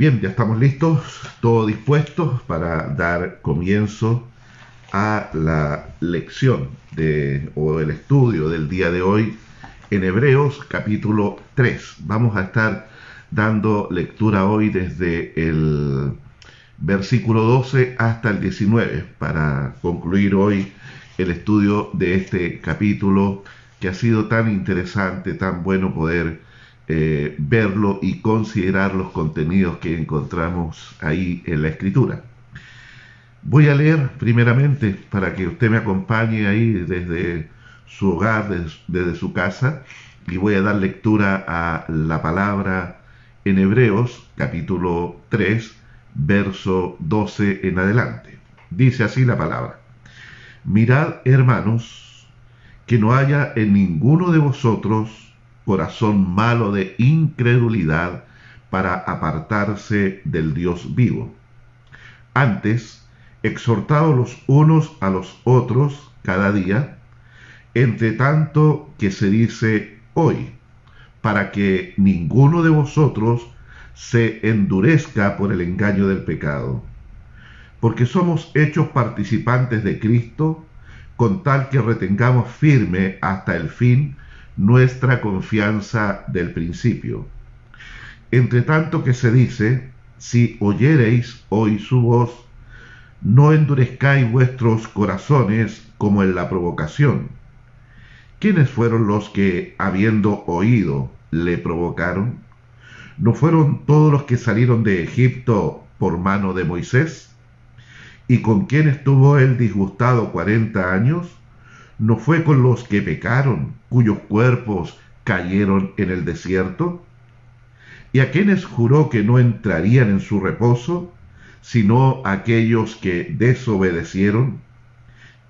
Bien, ya estamos listos, todo dispuestos para dar comienzo a la lección de, o el estudio del día de hoy en Hebreos capítulo 3. Vamos a estar dando lectura hoy desde el versículo 12 hasta el 19 para concluir hoy el estudio de este capítulo que ha sido tan interesante, tan bueno poder eh, verlo y considerar los contenidos que encontramos ahí en la escritura. Voy a leer primeramente para que usted me acompañe ahí desde su hogar, desde, su casa, y voy a dar lectura a la palabra en Hebreos capítulo 3, verso 12 en adelante. Dice así la palabra. Mirad, hermanos, que no haya en ninguno de vosotros corazón malo de incredulidad para apartarse del Dios vivo. Antes, exhortados los unos a los otros cada día, entre tanto que se dice hoy, para que ninguno de vosotros se endurezca por el engaño del pecado. Porque somos hechos participantes de Cristo, con tal que retengamos firme hasta el fin nuestra confianza del principio. Entre tanto que se dice, si oyereis hoy su voz, no endurezcáis vuestros corazones como en la provocación. ¿Quiénes fueron los que, habiendo oído, le provocaron? ¿No fueron todos los que salieron de Egipto por mano de Moisés? ¿Y con quién estuvo él disgustado cuarenta años? ¿No fue con los que pecaron, cuyos cuerpos cayeron en el desierto? ¿Y a quienes juró que no entrarían en su reposo, sino aquellos que desobedecieron?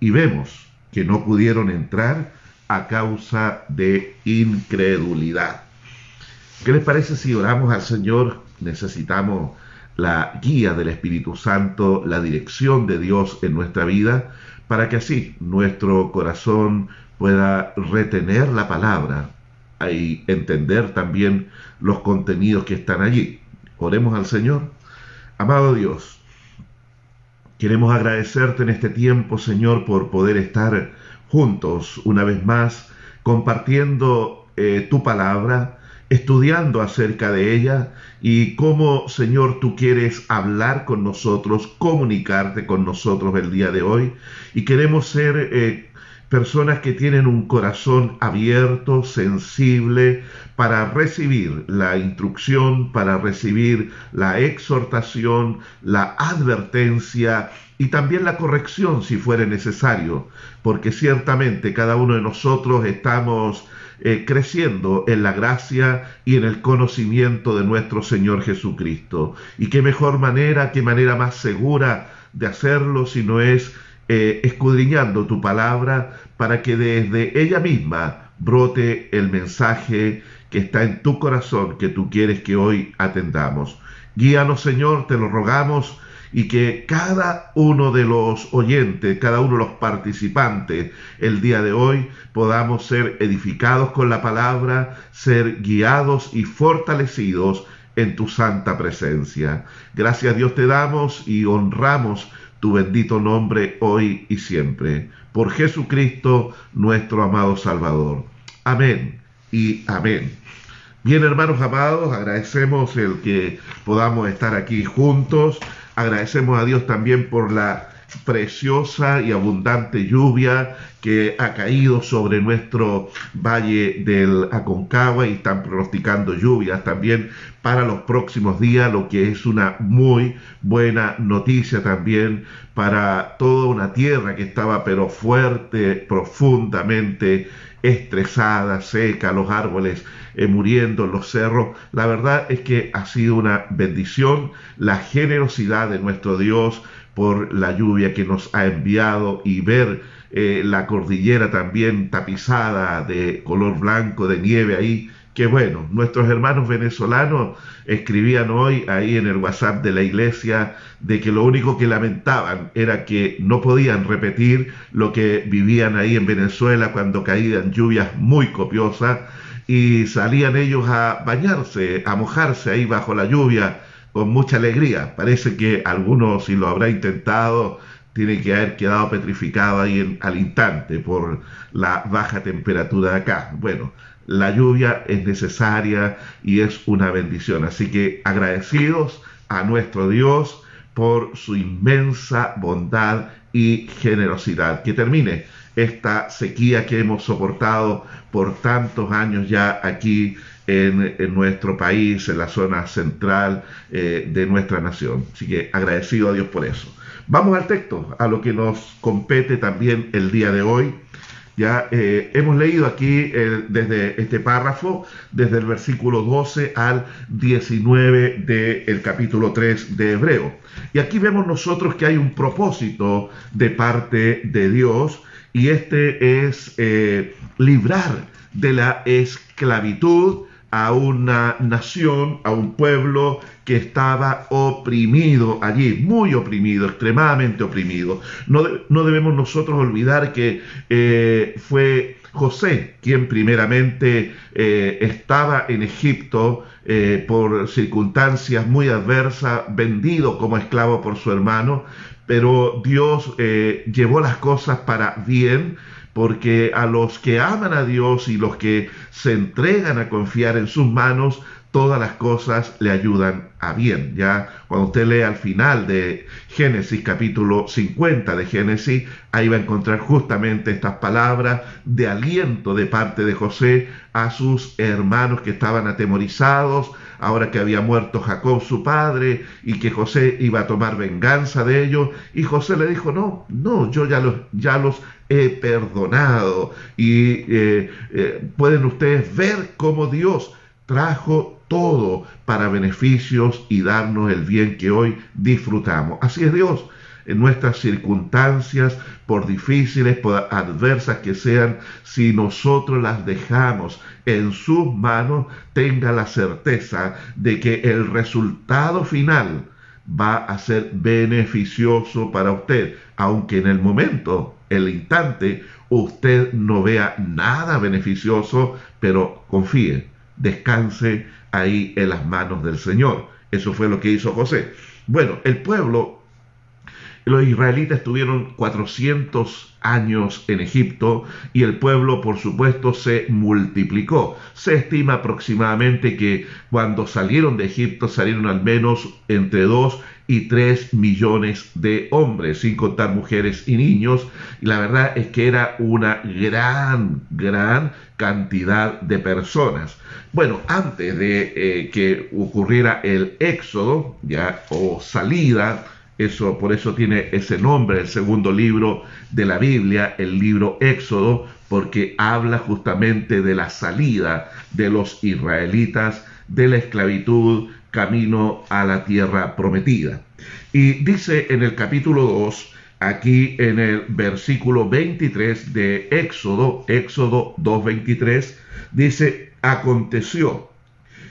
Y vemos que no pudieron entrar a causa de incredulidad. ¿Qué les parece si oramos al Señor? Necesitamos la guía del Espíritu Santo, la dirección de Dios en nuestra vida para que así nuestro corazón pueda retener la palabra y entender también los contenidos que están allí. Oremos al Señor. Amado Dios, queremos agradecerte en este tiempo, Señor, por poder estar juntos una vez más, compartiendo eh, tu palabra, estudiando acerca de ella y cómo, Señor, tú quieres hablar con nosotros, comunicarte con nosotros el día de hoy. Y queremos ser eh, personas que tienen un corazón abierto, sensible, para recibir la instrucción, para recibir la exhortación, la advertencia y también la corrección si fuere necesario, porque ciertamente cada uno de nosotros estamos eh, creciendo en la gracia y en el conocimiento de nuestro Señor Jesucristo. Y qué mejor manera, qué manera más segura de hacerlo si no es eh, escudriñando tu palabra para que desde ella misma brote el mensaje que está en tu corazón que tú quieres que hoy atendamos. Guíanos, Señor, te lo rogamos y que cada uno de los oyentes, cada uno de los participantes el día de hoy podamos ser edificados con la palabra, ser guiados y fortalecidos en tu santa presencia. Gracias Dios te damos y honramos tu bendito nombre hoy y siempre. Por Jesucristo nuestro amado Salvador. Amén y amén. Bien, hermanos amados, agradecemos el que podamos estar aquí juntos Agradecemos a Dios también por la preciosa y abundante lluvia que ha caído sobre nuestro valle del Aconcagua y están pronosticando lluvias también para los próximos días, lo que es una muy buena noticia también para toda una tierra que estaba pero fuerte, profundamente estresada, seca, los árboles eh, muriendo en los cerros. La verdad es que ha sido una bendición la generosidad de nuestro Dios por la lluvia que nos ha enviado y ver eh, la cordillera también tapizada de color blanco, de nieve ahí. Que bueno, nuestros hermanos venezolanos escribían hoy ahí en el WhatsApp de la iglesia de que lo único que lamentaban era que no podían repetir lo que vivían ahí en Venezuela cuando caían lluvias muy copiosas y salían ellos a bañarse, a mojarse ahí bajo la lluvia con mucha alegría. Parece que algunos, si lo habrá intentado, tiene que haber quedado petrificado ahí al instante por la baja temperatura de acá. Bueno, la lluvia es necesaria y es una bendición. Así que agradecidos a nuestro Dios por su inmensa bondad y generosidad. Que termine esta sequía que hemos soportado por tantos años ya aquí en, nuestro país, en la zona central eh, de nuestra nación. Así que agradecido a Dios por eso. Vamos al texto, a lo que nos compete también el día de hoy. Ya eh, hemos leído aquí eh, desde este párrafo, desde el versículo 12 al 19 del capítulo 3 de Hebreo. Y aquí vemos nosotros que hay un propósito de parte de Dios y este es eh, librar de la esclavitud a una nación, a un pueblo que estaba oprimido allí, muy oprimido, extremadamente oprimido. No, no debemos nosotros olvidar que eh, fue José quien primeramente eh, estaba en Egipto por circunstancias muy adversas, vendido como esclavo por su hermano, pero Dios llevó las cosas para bien porque a los que aman a Dios y los que se entregan a confiar en sus manos, todas las cosas le ayudan a bien. Ya cuando usted lee al final de Génesis capítulo 50 de Génesis, ahí va a encontrar justamente estas palabras de aliento de parte de José a sus hermanos que estaban atemorizados, ahora que había muerto Jacob su padre y que José iba a tomar venganza de ellos. Y José le dijo, no, no, yo ya los, he perdonado. Y eh, eh, pueden ustedes ver cómo Dios trajo todo para beneficios y darnos el bien que hoy disfrutamos. Así es Dios. En nuestras circunstancias, por difíciles, por adversas que sean, si nosotros las dejamos en sus manos, tenga la certeza de que el resultado final va a ser beneficioso para usted, aunque en el momento, el instante, usted no vea nada beneficioso, pero confíe, descanse ahí en las manos del Señor. Eso fue lo que hizo José. Bueno, el pueblo los israelitas estuvieron 400 años en Egipto y el pueblo, por supuesto, se multiplicó. Se estima aproximadamente que cuando salieron de Egipto salieron al menos entre 2 y 3 millones de hombres, sin contar mujeres y niños. Y la verdad es que era una gran, gran cantidad de personas. Bueno, antes de eh, que ocurriera el éxodo, ya, o salida, eso, por eso tiene ese nombre, el segundo libro de la Biblia, el libro Éxodo, porque habla justamente de la salida de los israelitas de la esclavitud camino a la tierra prometida. Y dice en el capítulo 2, aquí en el versículo 23 de Éxodo, Éxodo 2.23, dice, aconteció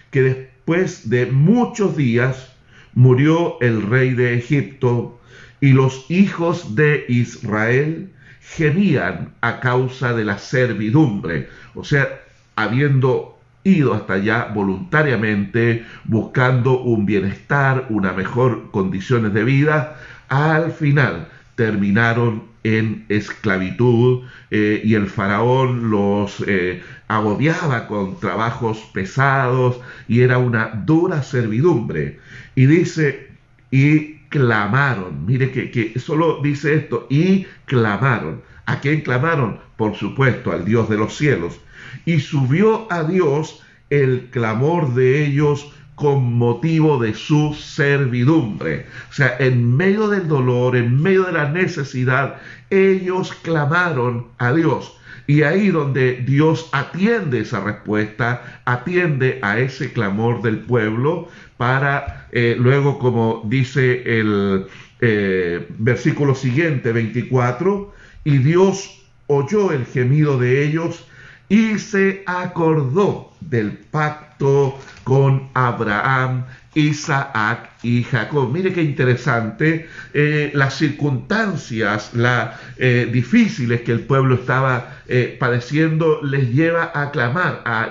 que después de muchos días murió el rey de Egipto y los hijos de Israel gemían a causa de la servidumbre, o sea, habiendo ido hasta allá voluntariamente, buscando un bienestar, una mejor condiciones de vida, al final terminaron en esclavitud eh, y el faraón los eh, agobiaba con trabajos pesados y era una dura servidumbre. Y dice, y clamaron, mire que, que solo dice esto, y clamaron. ¿A quién clamaron? Por supuesto, al Dios de los cielos. Y subió a Dios el clamor de ellos con motivo de su servidumbre. O sea, en medio del dolor, en medio de la necesidad, ellos clamaron a Dios. Y ahí donde Dios atiende esa respuesta, atiende a ese clamor del pueblo para eh, luego, como dice el eh, versículo siguiente, 24, y Dios oyó el gemido de ellos y se acordó del pacto con Abraham, Isaac y Jacob. Mire qué interesante eh, las circunstancias la, eh, difíciles que el pueblo estaba eh, padeciendo les lleva a clamar, a,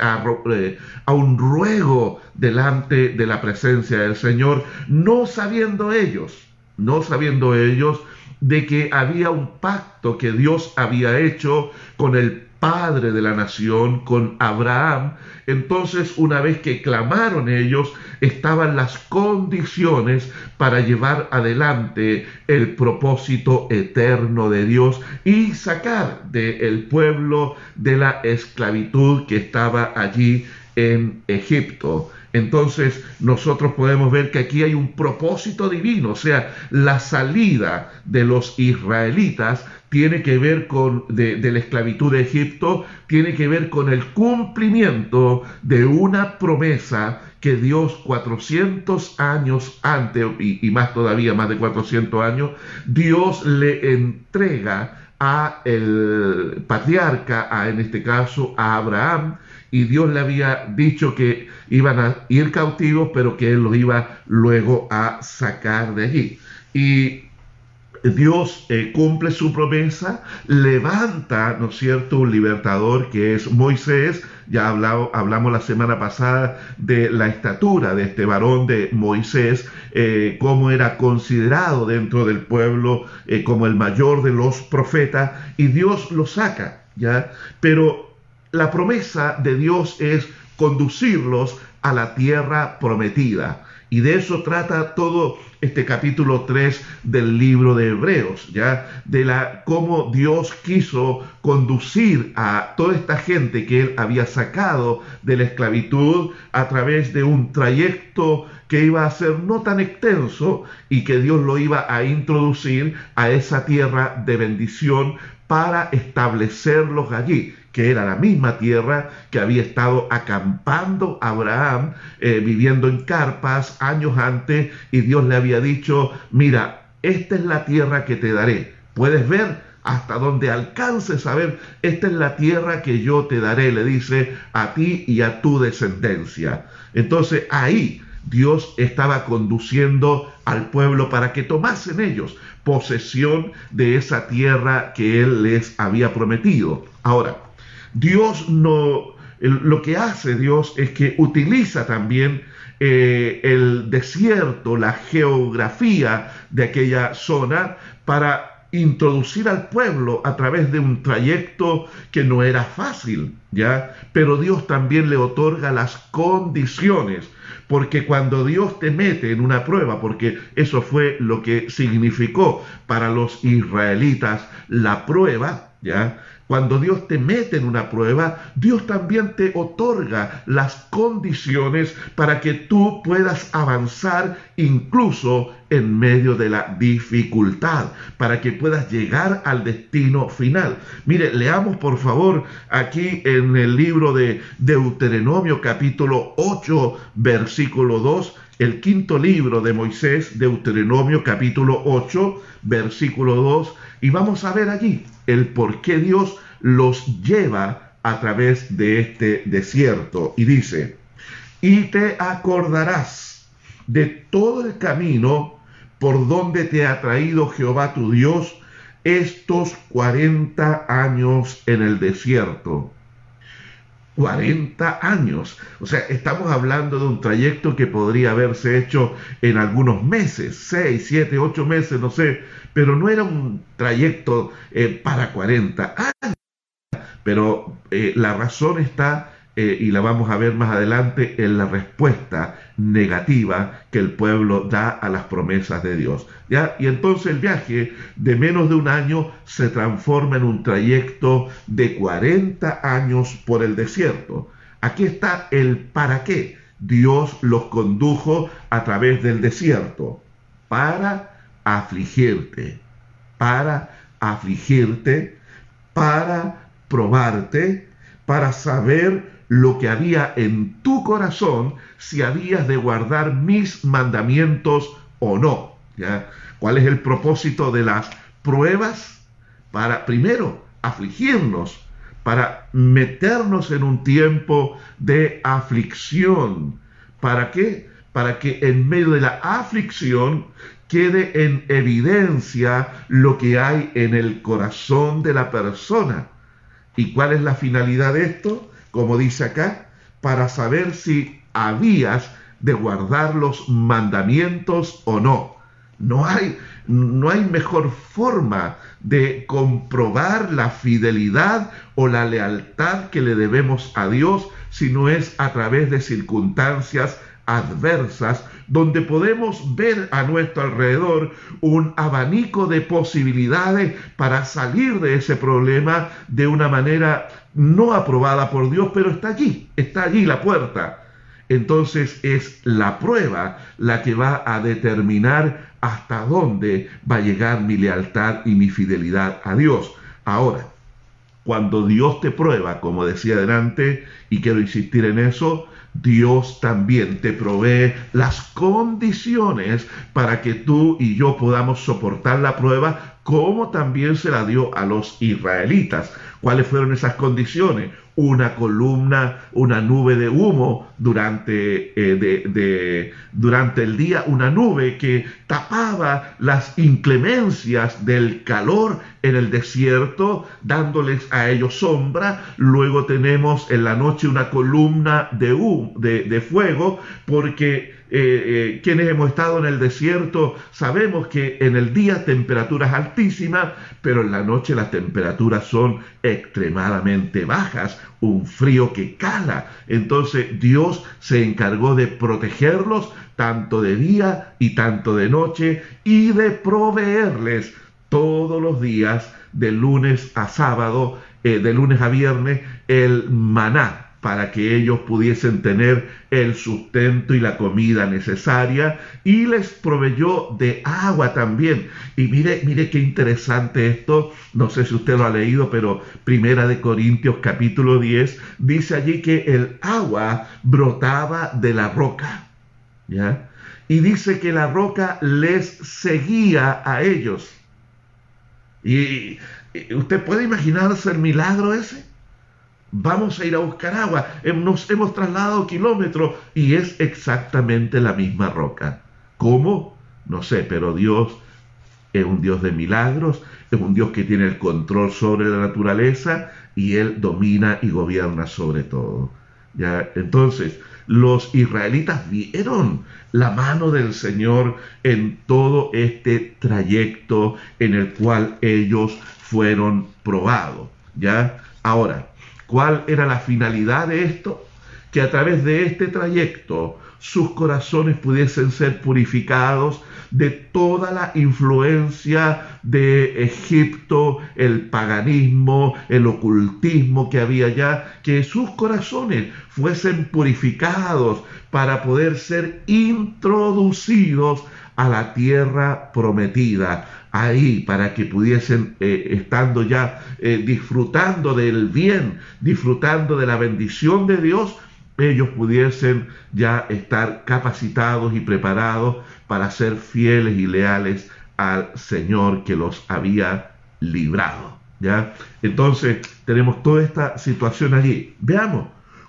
a, a un ruego delante de la presencia del Señor, no sabiendo ellos, no sabiendo ellos de que había un pacto que Dios había hecho con el padre de la nación, con Abraham. Entonces, una vez que clamaron ellos, estaban las condiciones para llevar adelante el propósito eterno de Dios y sacar del pueblo de la esclavitud que estaba allí en Egipto. Entonces nosotros podemos ver que aquí hay un propósito divino, o sea, la salida de los israelitas tiene que ver con la esclavitud de Egipto, tiene que ver con el cumplimiento de una promesa que Dios 400 años antes, y, y más todavía, más de 400 años, Dios le entrega a el patriarca, a, en este caso a Abraham, y Dios le había dicho que iban a ir cautivos, pero que él los iba luego a sacar de allí. Y Dios eh, cumple su promesa, levanta, ¿no es cierto?, un libertador que es Moisés. Ya hablamos la semana pasada de la estatura de este varón de Moisés, eh, cómo era considerado dentro del pueblo eh, como el mayor de los profetas, y Dios lo saca, ¿ya? Pero la promesa de Dios es conducirlos a la tierra prometida. Y de eso trata todo este capítulo 3 del libro de Hebreos, ya de la cómo Dios quiso conducir a toda esta gente que él había sacado de la esclavitud a través de un trayecto que iba a ser no tan extenso y que Dios lo iba a introducir a esa tierra de bendición para establecerlos allí que era la misma tierra que había estado acampando Abraham, eh, viviendo en carpas años antes, y Dios le había dicho, mira, esta es la tierra que te daré. Puedes ver hasta donde alcances a ver, esta es la tierra que yo te daré, le dice a ti y a tu descendencia. Entonces ahí Dios estaba conduciendo al pueblo para que tomasen ellos posesión de esa tierra que Él les había prometido. Ahora, Dios no, lo que hace Dios es que utiliza también eh, el desierto, la geografía de aquella zona para introducir al pueblo a través de un trayecto que no era fácil, ¿ya? Pero Dios también le otorga las condiciones, porque cuando Dios te mete en una prueba, porque eso fue lo que significó para los israelitas la prueba, ¿ya? Cuando Dios te mete en una prueba, Dios también te otorga las condiciones para que tú puedas avanzar incluso en medio de la dificultad, para que puedas llegar al destino final. Mire, leamos por favor aquí en el libro de Deuteronomio capítulo 8, versículo 2 el quinto libro de Moisés, Deuteronomio capítulo 8, versículo 2, y vamos a ver allí el por qué Dios los lleva a través de este desierto. Y dice, y te acordarás de todo el camino por donde te ha traído Jehová tu Dios estos 40 años en el desierto. 40 años. O sea, estamos hablando de un trayecto que podría haberse hecho en algunos meses, 6, 7, 8 meses, no sé, pero no era un trayecto eh, para 40 años. Pero eh, la razón está, eh, y la vamos a ver más adelante, en la respuesta negativa que el pueblo da a las promesas de Dios. Y entonces el viaje de menos de un año se transforma en un trayecto de 40 años por el desierto. Aquí está el para qué. Dios los condujo a través del desierto para afligirte, para afligirte, para probarte, para saber lo que había en tu corazón, si habías de guardar mis mandamientos o no. ¿Cuál es el propósito de las pruebas? Para, primero, afligirnos, para meternos en un tiempo de aflicción. ¿Para qué? Para que en medio de la aflicción quede en evidencia lo que hay en el corazón de la persona. ¿Y cuál es la finalidad de esto? Como dice acá, para saber si habías de guardar los mandamientos o no. No hay, no hay mejor forma de comprobar la fidelidad o la lealtad que le debemos a Dios si no es a través de circunstancias adversas donde podemos ver a nuestro alrededor un abanico de posibilidades para salir de ese problema de una manera no aprobada por Dios, pero está allí, está allí la puerta. Entonces es la prueba la que va a determinar hasta dónde va a llegar mi lealtad y mi fidelidad a Dios. Ahora, cuando Dios te prueba, como decía adelante, y quiero insistir en eso, Dios también te provee las condiciones para que tú y yo podamos soportar la prueba, como también se la dio a los israelitas. ¿Cuáles fueron esas condiciones? Una columna, una nube de humo durante, eh, durante el día, una nube que tapaba las inclemencias del calor en el desierto, dándoles a ellos sombra. Luego tenemos en la noche una columna de, humo, de fuego, porque eh, eh, quienes hemos estado en el desierto sabemos que en el día temperaturas altísimas, pero en la noche las temperaturas son extremadamente bajas, un frío que cala. Entonces Dios se encargó de protegerlos tanto de día y tanto de noche y de proveerles todos los días de lunes a sábado, eh, de lunes a viernes, el maná para que ellos pudiesen tener el sustento y la comida necesaria y les proveyó de agua también. Y mire, mire qué interesante esto, no sé si usted lo ha leído, pero Primera de Corintios capítulo 10 dice allí que el agua brotaba de la roca, ¿ya? Y dice que la roca les seguía a ellos. Y, usted puede imaginarse el milagro ese vamos a ir a buscar agua, nos hemos trasladado kilómetros y es exactamente la misma roca. ¿Cómo? No sé, pero Dios es un Dios de milagros, es un Dios que tiene el control sobre la naturaleza y Él domina y gobierna sobre todo. ¿Ya? Entonces, los israelitas vieron la mano del Señor en todo este trayecto en el cual ellos fueron probados. ¿Ya? Ahora, ¿Cuál era la finalidad de esto? Que a través de este trayecto sus corazones pudiesen ser purificados de toda la influencia de Egipto, el paganismo, el ocultismo que había allá, que sus corazones fuesen purificados para poder ser introducidos a la tierra prometida, ahí para que pudiesen, eh, estando ya eh, disfrutando del bien, disfrutando de la bendición de Dios, ellos pudiesen ya estar capacitados y preparados para ser fieles y leales al Señor que los había librado. ¿ya? Entonces tenemos toda esta situación allí. Veamos,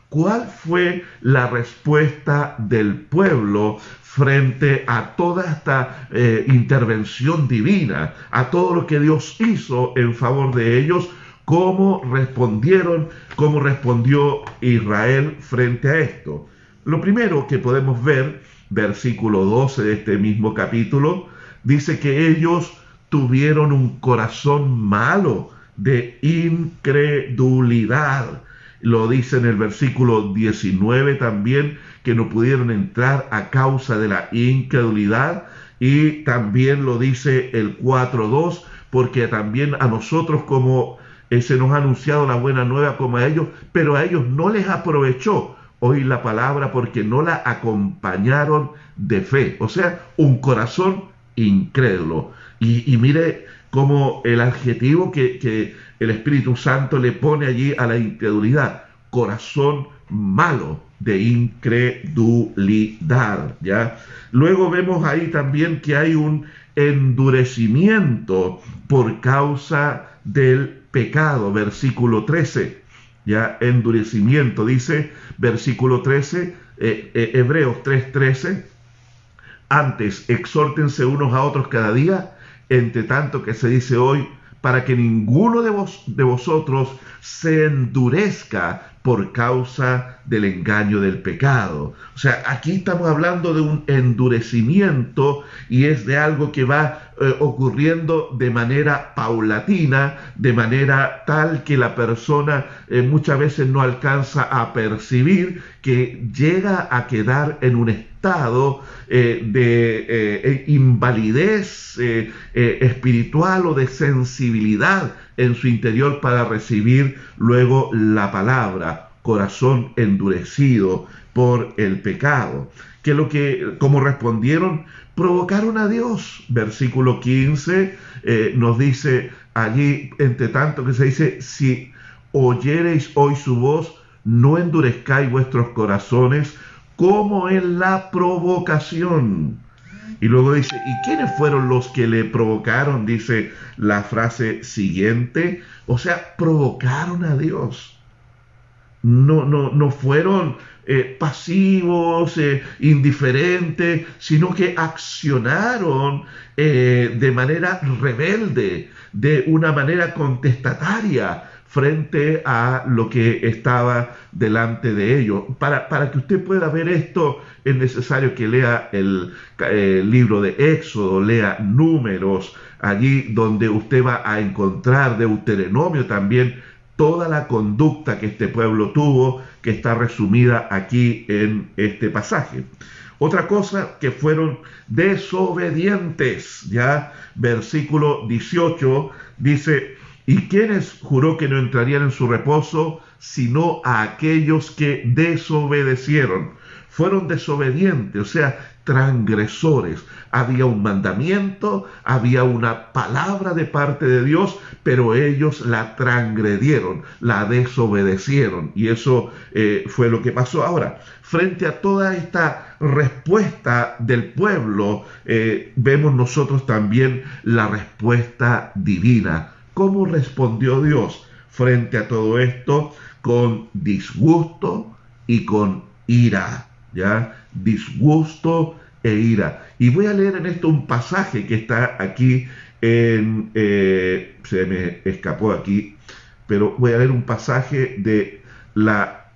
¿cuál fue la respuesta del pueblo frente a toda esta eh, intervención divina, a todo lo que Dios hizo en favor de ellos, cómo respondieron, cómo respondió Israel frente a esto. Lo primero que podemos ver, versículo 12 de este mismo capítulo, dice que ellos tuvieron un corazón malo de incredulidad. Lo dice en el versículo 19 también, que no pudieron entrar a causa de la incredulidad. Y también lo dice el 4.2, porque también a nosotros como eh, se nos ha anunciado la buena nueva como a ellos, pero a ellos no les aprovechó oír la palabra porque no la acompañaron de fe. O sea, un corazón incrédulo. Y, mire cómo el adjetivo que, que el Espíritu Santo le pone allí a la incredulidad, corazón malo de incredulidad, ¿ya? Luego vemos ahí también que hay un endurecimiento por causa del pecado, versículo 13. ya endurecimiento, dice versículo 13, eh, eh, Hebreos 3:13, antes exhórtense unos a otros cada día, entre tanto que se dice hoy, para que ninguno de, vos, de vosotros se endurezca por causa del engaño del pecado. O sea, aquí estamos hablando de un endurecimiento y es de algo que va eh, ocurriendo de manera paulatina, de manera tal que la persona eh, muchas veces no alcanza a percibir que llega a quedar en un estado eh, de invalidez espiritual o de sensibilidad en su interior para recibir luego la palabra, corazón endurecido por el pecado. Que lo que, como respondieron, provocaron a Dios. Versículo 15 eh, nos dice allí, entre tanto que se dice, si oyereis hoy su voz, no endurezcáis vuestros corazones como en la provocación y luego dice, ¿y quiénes fueron los que le provocaron? Dice la frase siguiente. O sea, provocaron a Dios. No, no, no fueron eh, pasivos, eh, indiferentes, sino que accionaron eh, de manera rebelde, de una manera contestataria frente a lo que estaba delante de ellos. Para, para que usted pueda ver esto, es necesario que lea el, libro de Éxodo, lea números, allí donde usted va a encontrar Deuteronomio también toda la conducta que este pueblo tuvo, que está resumida aquí en este pasaje. Otra cosa que fueron desobedientes, ya versículo 18 dice, ¿Y quiénes juró que no entrarían en su reposo, sino a aquellos que desobedecieron? Fueron desobedientes, o sea, transgresores. Había un mandamiento, había una palabra de parte de Dios, pero ellos la transgredieron, la desobedecieron. Y eso eh, fue lo que pasó. Ahora, frente a toda esta respuesta del pueblo, eh, vemos nosotros también la respuesta divina ¿Cómo respondió Dios frente a todo esto? Con disgusto y con ira, ¿ya? Disgusto e ira. Y voy a leer en esto un pasaje que está aquí en... Eh, se me escapó aquí, pero voy a leer un pasaje de la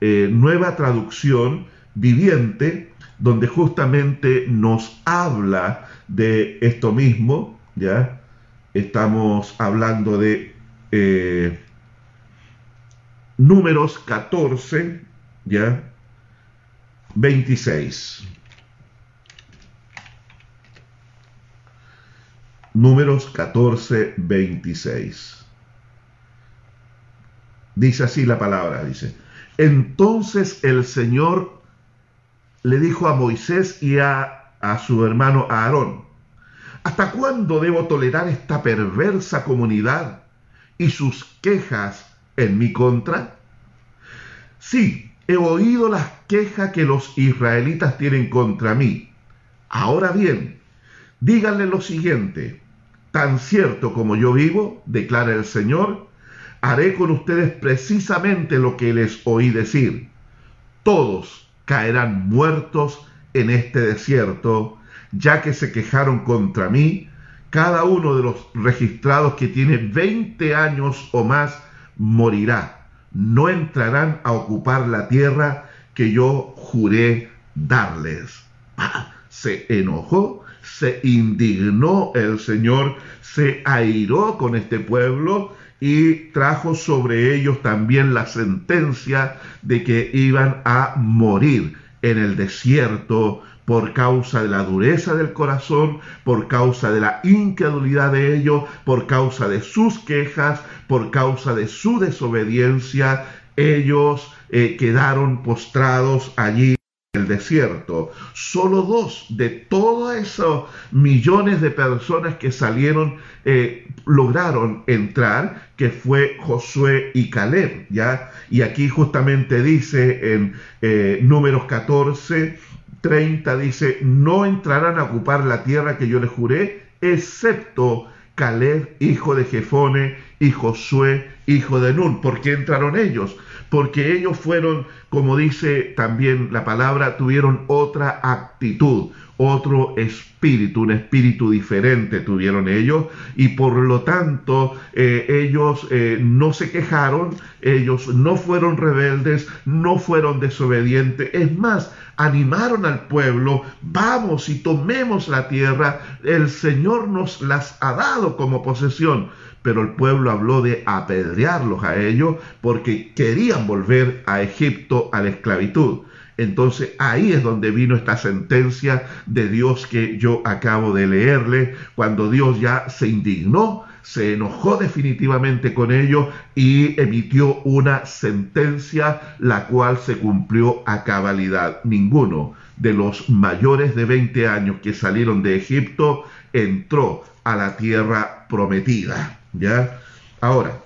eh, nueva traducción viviente, donde justamente nos habla de esto mismo, ¿ya? Estamos hablando de eh, números 14, ¿ya? 26. Números 14, 26. Dice así la palabra, dice. Entonces el Señor le dijo a Moisés y a, a su hermano Aarón, ¿Hasta cuándo debo tolerar esta perversa comunidad y sus quejas en mi contra? Sí, he oído las quejas que los israelitas tienen contra mí. Ahora bien, díganle lo siguiente, tan cierto como yo vivo, declara el Señor, haré con ustedes precisamente lo que les oí decir. Todos caerán muertos en este desierto ya que se quejaron contra mí, cada uno de los registrados que tiene 20 años o más morirá. No entrarán a ocupar la tierra que yo juré darles. Se enojó, se indignó el Señor, se airó con este pueblo y trajo sobre ellos también la sentencia de que iban a morir en el desierto por causa de la dureza del corazón, por causa de la incredulidad de ellos, por causa de sus quejas, por causa de su desobediencia, ellos eh, quedaron postrados allí en el desierto. Solo dos de todos esos millones de personas que salieron eh, lograron entrar, que fue Josué y Caleb, ¿ya? Y aquí justamente dice en eh, números 14, 30 dice, no entrarán a ocupar la tierra que yo les juré, excepto Caleb, hijo de Jefone, y Josué, hijo de Nun. ¿Por qué entraron ellos? Porque ellos fueron, como dice también la palabra, tuvieron otra actitud, otro espíritu, un espíritu diferente tuvieron ellos y por lo tanto eh, ellos eh, no se quejaron, ellos no fueron rebeldes, no fueron desobedientes, es más, animaron al pueblo, vamos y tomemos la tierra, el Señor nos las ha dado como posesión. Pero el pueblo habló de apedrearlos a ellos porque querían volver a Egipto a la esclavitud. Entonces ahí es donde vino esta sentencia de Dios que yo acabo de leerle, cuando Dios ya se indignó, se enojó definitivamente con ellos y emitió una sentencia la cual se cumplió a cabalidad. Ninguno de los mayores de 20 años que salieron de Egipto entró a la tierra prometida. ¿Ya? Ahora,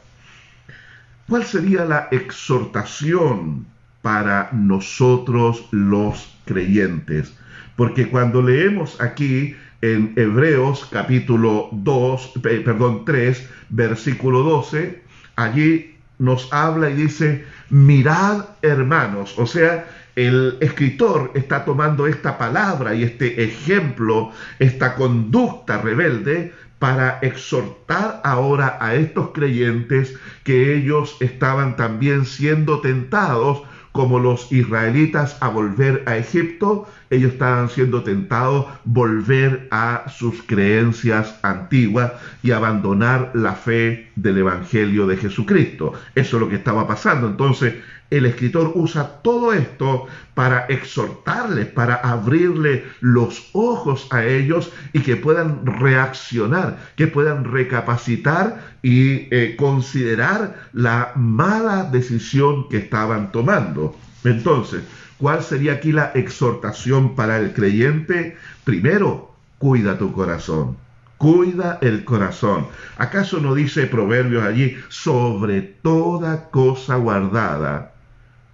¿cuál sería la exhortación para nosotros los creyentes. Porque cuando leemos aquí en Hebreos capítulo 2, perdón, 3, versículo 12, allí nos habla y dice, mirad hermanos, o sea, el escritor está tomando esta palabra y este ejemplo, esta conducta rebelde, para exhortar ahora a estos creyentes que ellos estaban también siendo tentados como los israelitas a volver a Egipto, ellos estaban siendo tentados volver a sus creencias antiguas y abandonar la fe del Evangelio de Jesucristo. Eso es lo que estaba pasando. Entonces, el escritor usa todo esto para exhortarles, para abrirle los ojos a ellos y que puedan reaccionar, que puedan recapacitar y eh, considerar la mala decisión que estaban tomando. Entonces, ¿cuál sería aquí la exhortación para el creyente? Primero, cuida tu corazón. Cuida el corazón. ¿Acaso no dice Proverbios allí, sobre toda cosa guardada,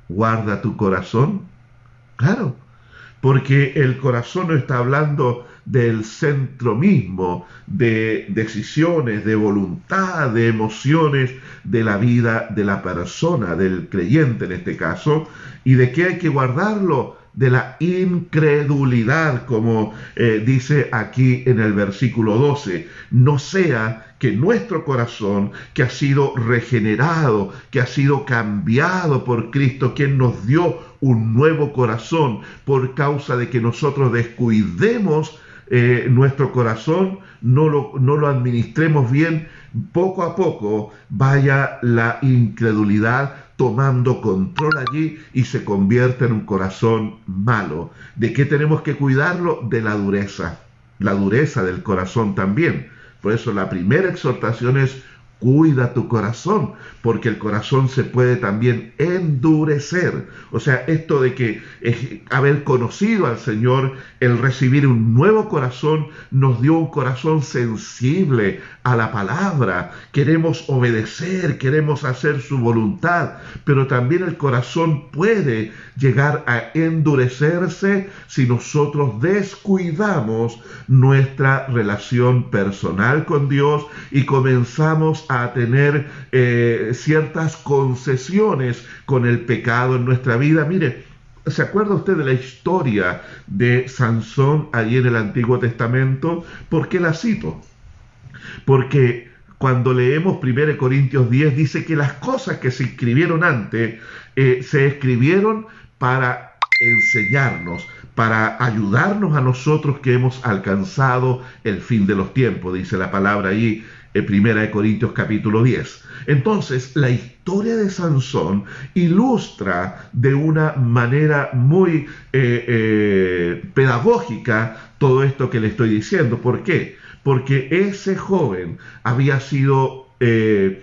guarda tu corazón? Claro, porque el corazón no está hablando del centro mismo, de decisiones, de voluntad, de emociones de la vida de la persona, del creyente en este caso, y de qué hay que guardarlo de la incredulidad, como eh, dice aquí en el versículo 12, no sea que nuestro corazón, que ha sido regenerado, que ha sido cambiado por Cristo, quien nos dio un nuevo corazón por causa de que nosotros descuidemos eh, nuestro corazón, no lo, no lo administremos bien, poco a poco vaya la incredulidad tomando control allí y se convierte en un corazón malo. ¿De qué tenemos que cuidarlo? De la dureza, la dureza del corazón también. Por eso la primera exhortación es cuida tu corazón, porque el corazón se puede también endurecer. O sea, esto de que haber conocido al Señor, el recibir un nuevo corazón, nos dio un corazón sensible a la palabra. Queremos obedecer, queremos hacer su voluntad, pero también el corazón puede llegar a endurecerse si nosotros descuidamos nuestra relación personal con Dios y comenzamos a tener eh, ciertas concesiones con el pecado en nuestra vida. Mire, ¿se acuerda usted de la historia de Sansón allí en el Antiguo Testamento? ¿Por qué la cito? Porque cuando leemos 1 Corintios 10 dice que las cosas que se escribieron antes eh, se escribieron para enseñarnos, para ayudarnos a nosotros que hemos alcanzado el fin de los tiempos, dice la palabra ahí en Primera de Corintios capítulo 10. Entonces, la historia de Sansón ilustra de una manera muy eh, eh, pedagógica todo esto que le estoy diciendo. ¿Por qué? Porque ese joven había sido... Eh,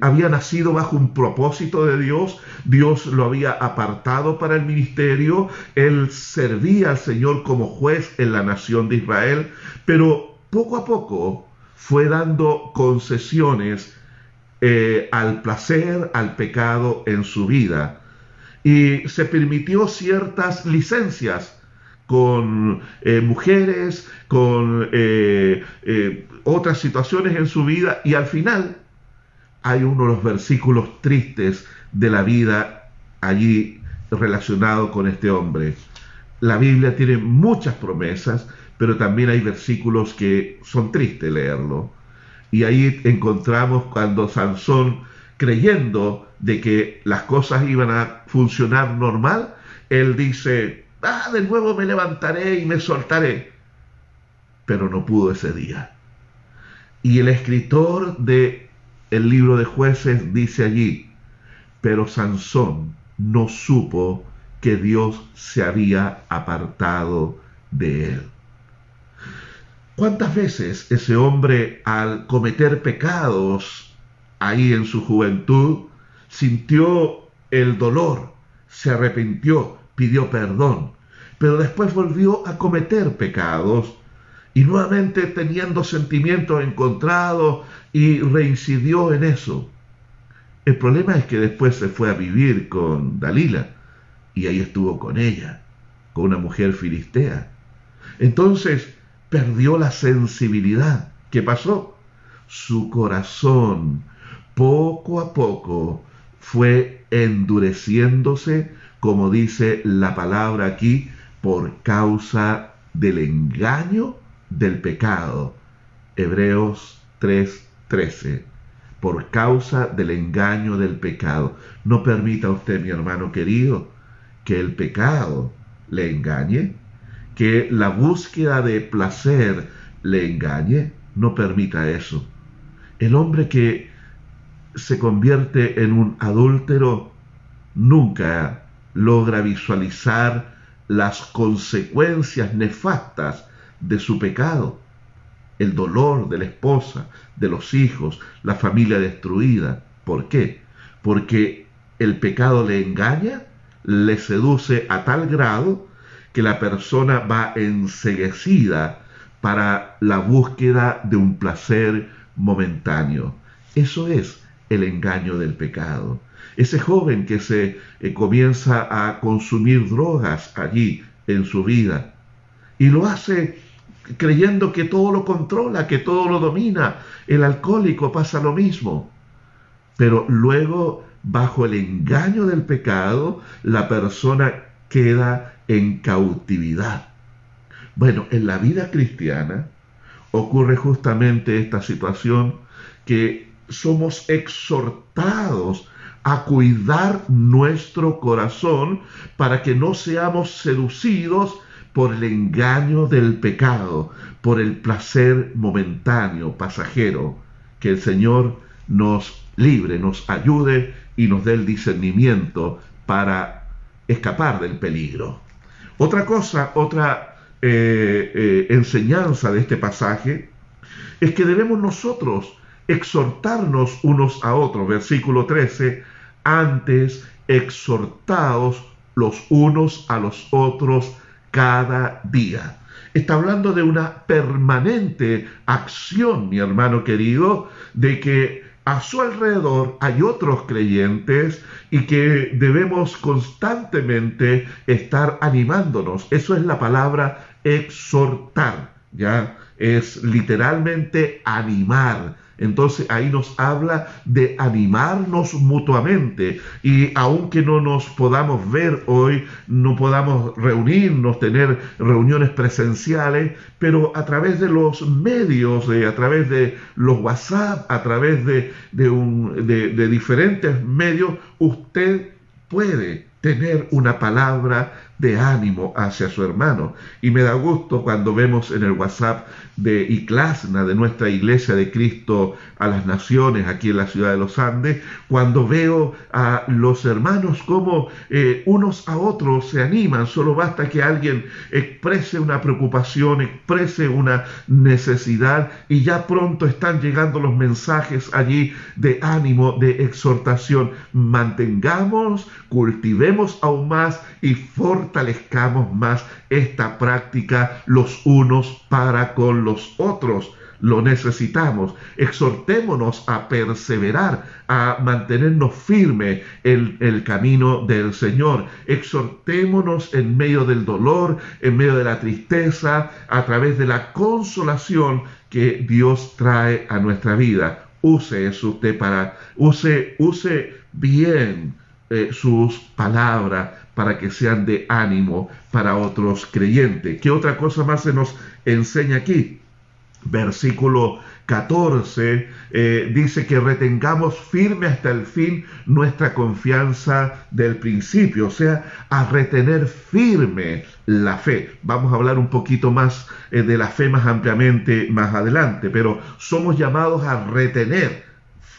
había nacido bajo un propósito de Dios, Dios lo había apartado para el ministerio, él servía al Señor como juez en la nación de Israel, pero poco a poco fue dando concesiones eh, al placer, al pecado en su vida. Y se permitió ciertas licencias con eh, mujeres, con eh, otras situaciones en su vida y al final hay uno de los versículos tristes de la vida allí relacionado con este hombre. La Biblia tiene muchas promesas, pero también hay versículos que son tristes leerlo. Y ahí encontramos cuando Sansón, creyendo de que las cosas iban a funcionar normal, él dice, ah, de nuevo me levantaré y me soltaré. Pero no pudo ese día. Y el escritor de el libro de jueces dice allí, pero Sansón no supo que Dios se había apartado de él. ¿Cuántas veces ese hombre al cometer pecados ahí en su juventud sintió el dolor, se arrepintió, pidió perdón, pero después volvió a cometer pecados y nuevamente teniendo sentimientos encontrados y reincidió en eso? El problema es que después se fue a vivir con Dalila y ahí estuvo con ella, con una mujer filistea. Entonces perdió la sensibilidad. ¿Qué pasó? Su corazón poco a poco fue endureciéndose, como dice la palabra aquí, por causa del engaño del pecado. Hebreos 3:13 por causa del engaño del pecado. No permita usted, mi hermano querido, que el pecado le engañe, que la búsqueda de placer le engañe. No permita eso. El hombre que se convierte en un adúltero nunca logra visualizar las consecuencias nefastas de su pecado el dolor de la esposa, de los hijos, la familia destruida. ¿Por qué? Porque el pecado le engaña, le seduce a tal grado que la persona va enseguecida para la búsqueda de un placer momentáneo. Eso es el engaño del pecado. Ese joven que se eh, comienza a consumir drogas allí en su vida y lo hace creyendo que todo lo controla, que todo lo domina. El alcohólico pasa lo mismo. Pero luego, bajo el engaño del pecado, la persona queda en cautividad. Bueno, en la vida cristiana ocurre justamente esta situación que somos exhortados a cuidar nuestro corazón para que no seamos seducidos por el engaño del pecado, por el placer momentáneo, pasajero. Que el Señor nos libre, nos ayude y nos dé el discernimiento para escapar del peligro. Otra cosa, otra eh, eh, enseñanza de este pasaje es que debemos nosotros exhortarnos unos a otros. Versículo 13, antes exhortados los unos a los otros cada día. Está hablando de una permanente acción, mi hermano querido, de que a su alrededor hay otros creyentes y que debemos constantemente estar animándonos. Eso es la palabra exhortar, ¿ya? Es literalmente animar entonces ahí nos habla de animarnos mutuamente y aunque no nos podamos ver hoy, no podamos reunirnos, tener reuniones presenciales, pero a través de los medios, a través de los WhatsApp, a través de, de diferentes medios, usted puede tener una palabra de ánimo hacia su hermano. Y me da gusto cuando vemos en el WhatsApp de Iclasna, de nuestra Iglesia de Cristo a las Naciones, aquí en la ciudad de los Andes, cuando veo a los hermanos como eh, unos a otros se animan, solo basta que alguien exprese una preocupación, exprese una necesidad y ya pronto están llegando los mensajes allí de ánimo, de exhortación. Mantengamos, cultivemos aún más y fortalezcamos más esta práctica los unos para con los otros. Lo necesitamos. Exhortémonos a perseverar, a mantenernos firmes en el camino del Señor. Exhortémonos en medio del dolor, en medio de la tristeza, a través de la consolación que Dios trae a nuestra vida use eso usted para, use, use bien eh, sus palabras para que sean de ánimo para otros creyentes. ¿Qué otra cosa más se nos enseña aquí? Versículo 14 eh, dice que retengamos firme hasta el fin nuestra confianza del principio, o sea, a retener firme la fe. Vamos a hablar un poquito más eh, de la fe más ampliamente más adelante, pero somos llamados a retener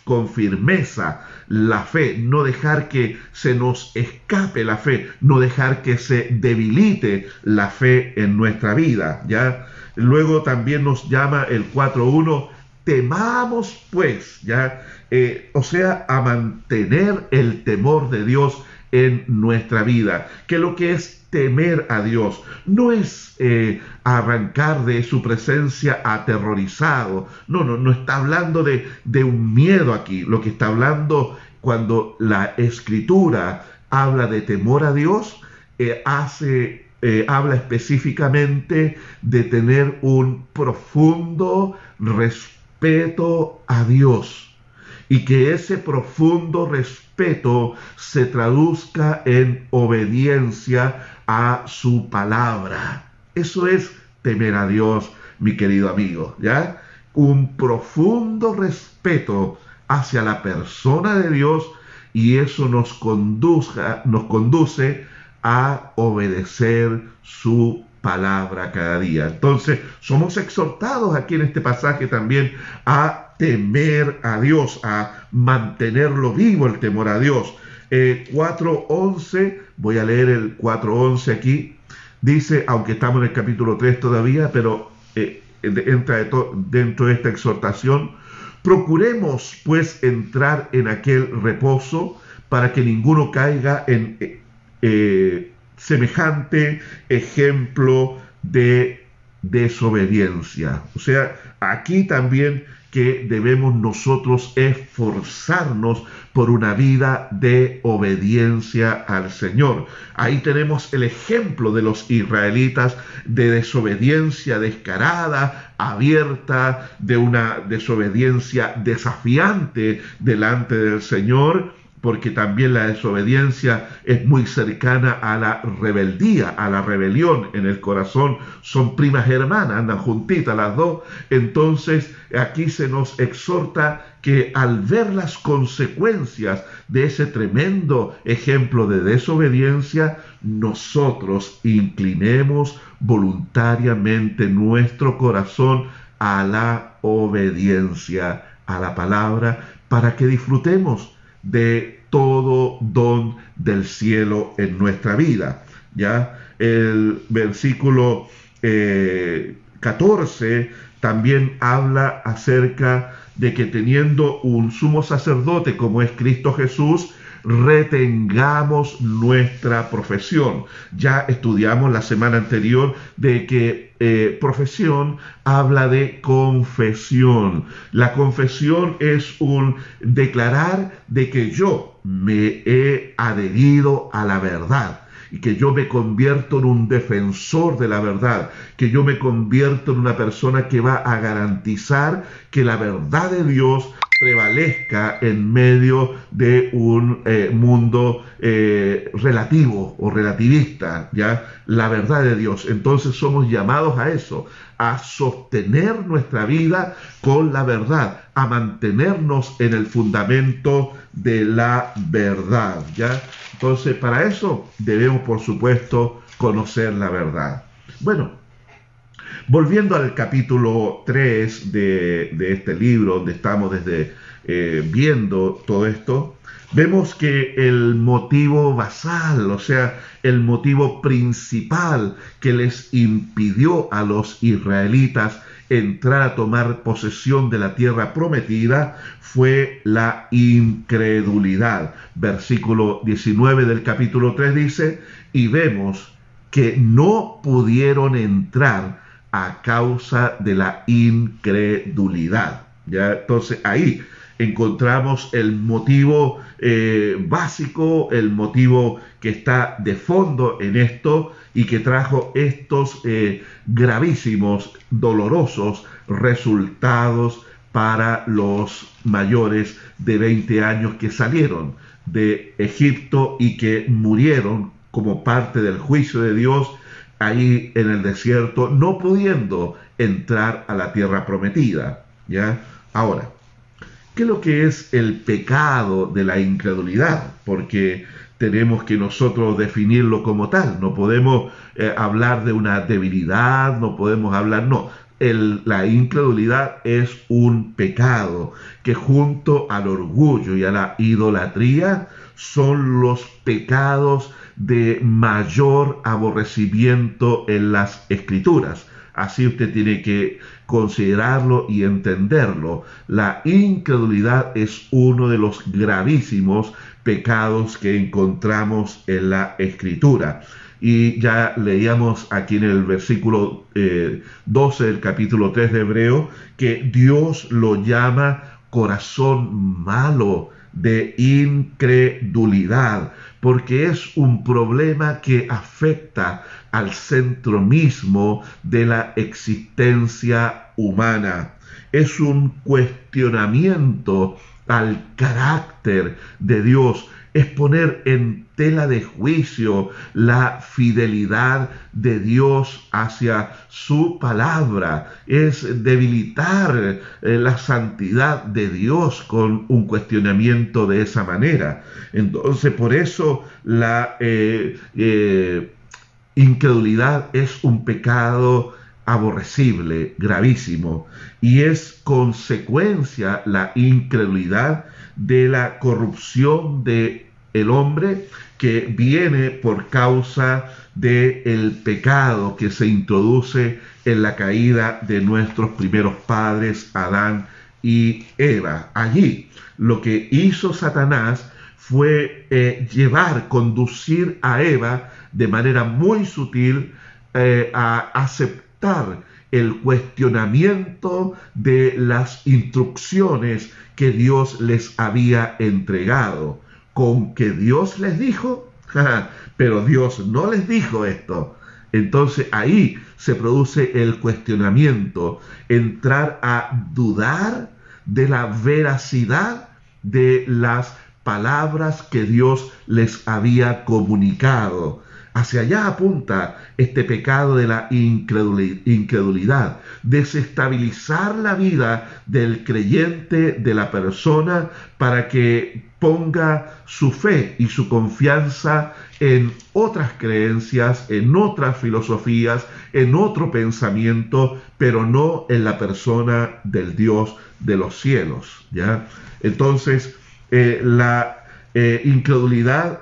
con firmeza la fe, no dejar que se nos escape la fe, no dejar que se debilite la fe en nuestra vida, ¿ya? Luego también nos llama el 4.1 temamos pues, ya, eh, o sea, a mantener el temor de Dios en nuestra vida, que lo que es temer a Dios no es eh, arrancar de su presencia aterrorizado, no, no, no está hablando de, de un miedo aquí, lo que está hablando cuando la escritura habla de temor a Dios, eh, hace eh, habla específicamente de tener un profundo respeto a Dios y que ese profundo respeto se traduzca en obediencia a su palabra. Eso es temer a Dios, mi querido amigo, ¿ya? Un profundo respeto hacia la persona de Dios y eso nos, conduzca, nos conduce a obedecer su palabra cada día. Entonces, somos exhortados aquí en este pasaje también a temer a Dios, a mantenerlo vivo el temor a Dios. 4.11, eh, voy a leer el 4.11 aquí, dice, aunque estamos en el capítulo 3 todavía, pero eh, entra dentro de esta exhortación, procuremos pues entrar en aquel reposo para que ninguno caiga en eh, semejante ejemplo de desobediencia. O sea, aquí también que debemos nosotros esforzarnos por una vida de obediencia al Señor. Ahí tenemos el ejemplo de los israelitas de desobediencia descarada, abierta, de una desobediencia desafiante delante del Señor porque también la desobediencia es muy cercana a la rebeldía, a la rebelión en el corazón. Son primas hermanas, andan juntitas las dos. Entonces aquí se nos exhorta que al ver las consecuencias de ese tremendo ejemplo de desobediencia, nosotros inclinemos voluntariamente nuestro corazón a la obediencia a la palabra para que disfrutemos de todo don del cielo en nuestra vida. Ya el versículo 14 eh, también habla acerca de que teniendo un sumo sacerdote como es Cristo Jesús, retengamos nuestra profesión. Ya estudiamos la semana anterior de que eh, profesión habla de confesión. La confesión es un declarar de que yo me he adherido a la verdad y que yo me convierto en un defensor de la verdad, que yo me convierto en una persona que va a garantizar que la verdad de Dios prevalezca en medio de un eh, mundo eh, relativo o relativista, ¿ya? La verdad de Dios. Entonces somos llamados a eso, a sostener nuestra vida con la verdad, a mantenernos en el fundamento de la verdad, ¿ya? Entonces, para eso debemos, por supuesto, conocer la verdad. Bueno, Volviendo al capítulo 3 de, este libro, donde estamos desde eh, viendo todo esto, vemos que el motivo basal, o sea, el motivo principal que les impidió a los israelitas entrar a tomar posesión de la tierra prometida fue la incredulidad. Versículo 19 del capítulo 3 dice, y vemos que no pudieron entrar a causa de la incredulidad. ¿ya? Entonces ahí encontramos el motivo eh, básico, el motivo que está de fondo en esto y que trajo estos eh, gravísimos, dolorosos resultados para los mayores de 20 años que salieron de Egipto y que murieron como parte del juicio de Dios ahí en el desierto, no pudiendo entrar a la tierra prometida. ¿ya? Ahora, ¿qué es lo que es el pecado de la incredulidad? Porque tenemos que nosotros definirlo como tal, no podemos eh, hablar de una debilidad, no podemos hablar, no, la incredulidad es un pecado que junto al orgullo y a la idolatría son los pecados de mayor aborrecimiento en las escrituras. Así usted tiene que considerarlo y entenderlo. La incredulidad es uno de los gravísimos pecados que encontramos en la escritura. Y ya leíamos aquí en el versículo 12 eh, del capítulo 3 de Hebreo que Dios lo llama corazón malo de incredulidad, porque es un problema que afecta al centro mismo de la existencia humana. Es un cuestionamiento al carácter de Dios, es poner en tela de juicio la fidelidad de Dios hacia su palabra, es debilitar eh, la santidad de Dios con un cuestionamiento de esa manera. Entonces, por eso la eh, eh, incredulidad es un pecado aborrecible, gravísimo, y es consecuencia la incredulidad de la corrupción de el hombre que viene por causa del el pecado que se introduce en la caída de nuestros primeros padres, Adán y Eva. Allí lo que hizo Satanás fue eh, llevar, conducir a Eva de manera muy sutil eh, a aceptar el cuestionamiento de las instrucciones que Dios les había entregado con que Dios les dijo, pero Dios no les dijo esto. Entonces ahí se produce el cuestionamiento, entrar a dudar de la veracidad de las palabras que Dios les había comunicado. Hacia allá apunta este pecado de la incredulidad, desestabilizar la vida del creyente, de la persona, para que ponga su fe y su confianza en otras creencias, en otras filosofías, en otro pensamiento, pero no en la persona del Dios de los cielos. ¿ya? Entonces, eh, la eh, incredulidad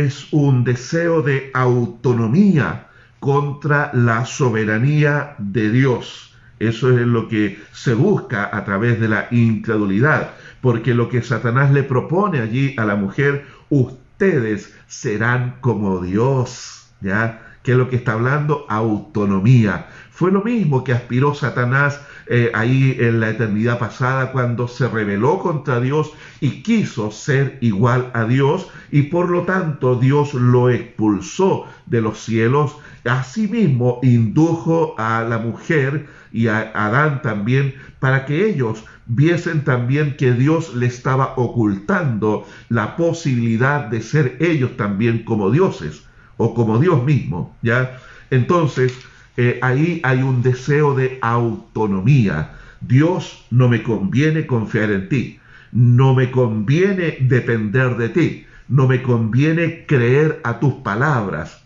es un deseo de autonomía contra la soberanía de Dios. Eso es lo que se busca a través de la incredulidad, porque lo que Satanás le propone allí a la mujer, ustedes serán como Dios, ¿ya? ¿Qué es lo que está hablando? Autonomía. Fue lo mismo que aspiró Satanás eh, ahí en la eternidad pasada cuando se rebeló contra Dios y quiso ser igual a Dios y por lo tanto Dios lo expulsó de los cielos. Asimismo indujo a la mujer y a Adán también para que ellos viesen también que Dios le estaba ocultando la posibilidad de ser ellos también como dioses o como Dios mismo, ¿ya? Entonces, eh, ahí hay un deseo de autonomía. Dios, no me conviene confiar en ti, no me conviene depender de ti, no me conviene creer a tus palabras.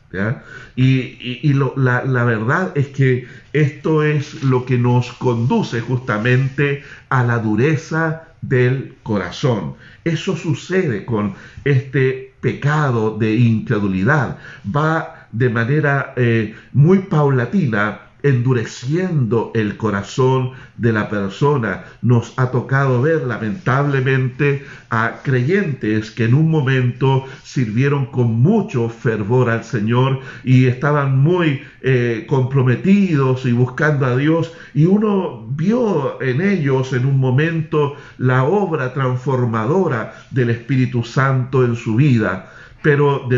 Y, la, la, verdad es que esto es lo que nos conduce justamente a la dureza del corazón. Eso sucede con este pecado de incredulidad. Va de manera eh, muy paulatina endureciendo el corazón de la persona. Nos ha tocado ver lamentablemente a creyentes que en un momento sirvieron con mucho fervor al Señor y estaban muy eh, comprometidos y buscando a Dios y uno vio en ellos en un momento la obra transformadora del Espíritu Santo en su vida pero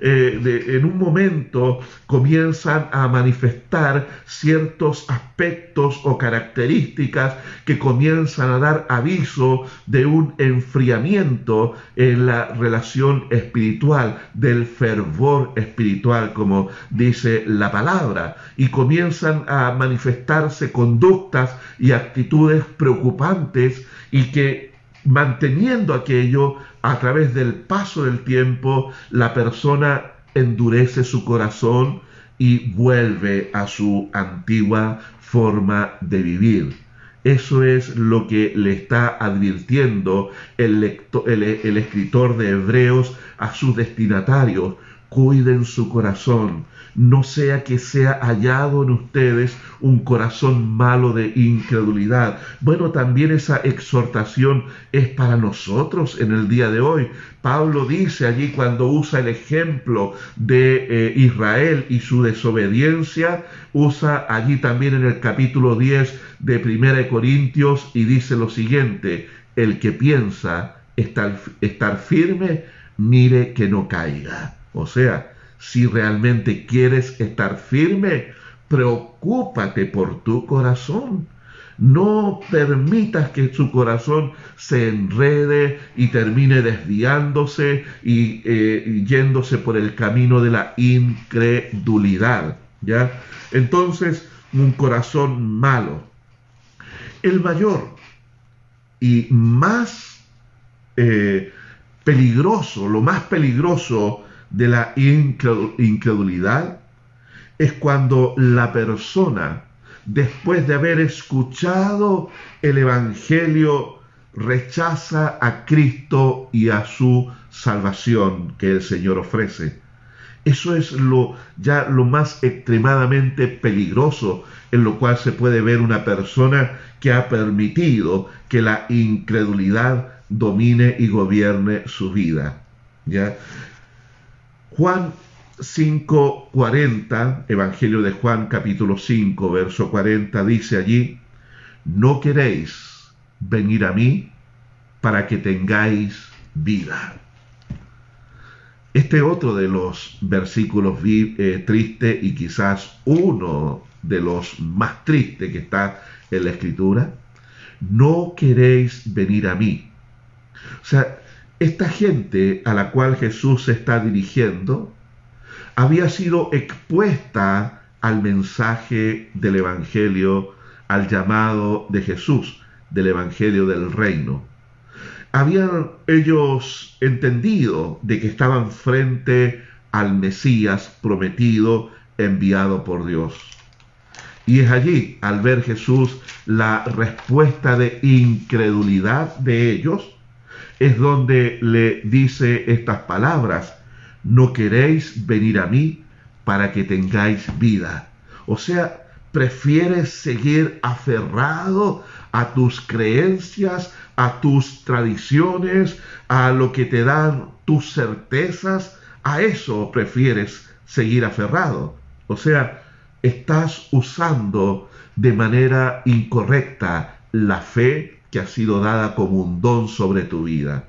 eh, en un momento comienzan a manifestar ciertos aspectos o características que comienzan a dar aviso de un enfriamiento en la relación espiritual, del fervor espiritual, como dice la palabra, y comienzan a manifestarse conductas y actitudes preocupantes y que manteniendo aquello a través del paso del tiempo, la persona endurece su corazón y vuelve a su antigua forma de vivir. Eso es lo que le está advirtiendo el, el, escritor de Hebreos a sus destinatarios. Cuiden su corazón, no sea que sea hallado en ustedes un corazón malo de incredulidad. Bueno, también esa exhortación es para nosotros en el día de hoy. Pablo dice allí cuando usa el ejemplo de eh, Israel y su desobediencia, usa allí también en el capítulo 10 de Primera Corintios y dice lo siguiente, el que piensa estar, estar firme, mire que no caiga. O sea, si realmente quieres estar firme, preocúpate por tu corazón. No permitas que su corazón se enrede y termine desviándose y eh, yéndose por el camino de la incredulidad. ¿ya? Entonces, un corazón malo. El mayor y más eh, peligroso, lo más peligroso de la incredulidad es cuando la persona, después de haber escuchado el Evangelio, rechaza a Cristo y a su salvación que el Señor ofrece. Eso es lo ya lo más extremadamente peligroso en lo cual se puede ver una persona que ha permitido que la incredulidad domine y gobierne su vida. ¿ya? Juan 5:40, Evangelio de Juan capítulo 5, verso 40, dice allí, no queréis venir a mí para que tengáis vida. Este otro de los versículos eh, tristes y quizás uno de los más tristes que está en la escritura, no queréis venir a mí. O sea, esta gente a la cual Jesús se está dirigiendo había sido expuesta al mensaje del Evangelio, al llamado de Jesús, del Evangelio del reino. Habían ellos entendido de que estaban frente al Mesías prometido, enviado por Dios. Y es allí, al ver Jesús, la respuesta de incredulidad de ellos, es donde le dice estas palabras, no queréis venir a mí para que tengáis vida. O sea, prefieres seguir aferrado a tus creencias, a tus tradiciones, a lo que te dan tus certezas, a eso prefieres seguir aferrado. O sea, estás usando de manera incorrecta la fe ha sido dada como un don sobre tu vida.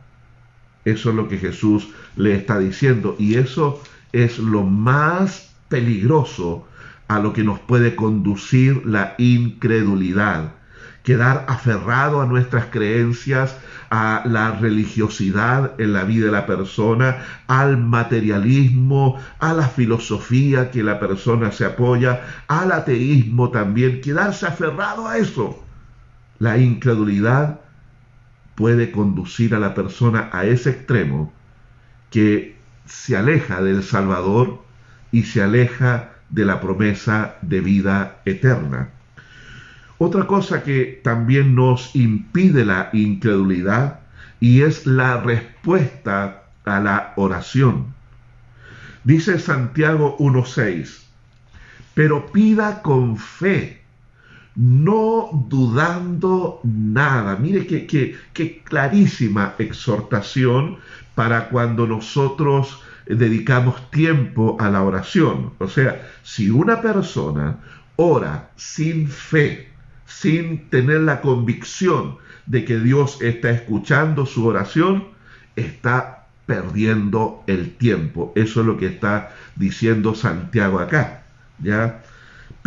Eso es lo que Jesús le está diciendo y eso es lo más peligroso a lo que nos puede conducir la incredulidad. Quedar aferrado a nuestras creencias, a la religiosidad en la vida de la persona, al materialismo, a la filosofía que la persona se apoya, al ateísmo también, quedarse aferrado a eso la incredulidad puede conducir a la persona a ese extremo que se aleja del Salvador y se aleja de la promesa de vida eterna. Otra cosa que también nos impide la incredulidad y es la respuesta a la oración. Dice Santiago 1.6, pero pida con fe no dudando nada. Mire qué, clarísima exhortación para cuando nosotros dedicamos tiempo a la oración. O sea, si una persona ora sin fe, sin tener la convicción de que Dios está escuchando su oración, está perdiendo el tiempo. Eso es lo que está diciendo Santiago acá, ¿ya?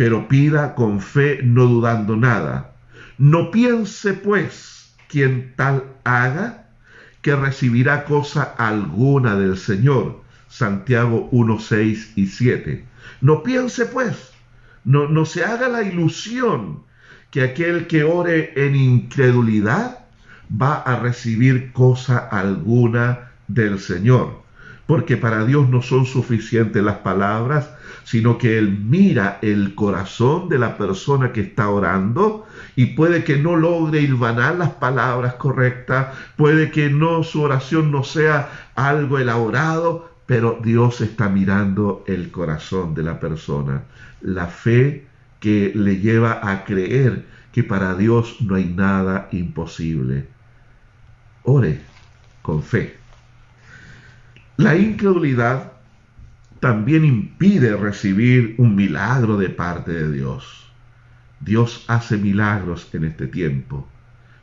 Pero pida con fe, no dudando nada. No piense, pues, quien tal haga, que recibirá cosa alguna del Señor. Santiago 1, 6 y 7. No piense, pues, no, no se haga la ilusión que aquel que ore en incredulidad va a recibir cosa alguna del Señor. Porque para Dios no son suficientes las palabras, sino que Él mira el corazón de la persona que está orando y puede que no logre hilvanar las palabras correctas, puede que no su oración no sea algo elaborado, pero Dios está mirando el corazón de la persona, la fe que le lleva a creer que para Dios no hay nada imposible. Ore con fe. La incredulidad también impide recibir un milagro de parte de Dios. Dios hace milagros en este tiempo.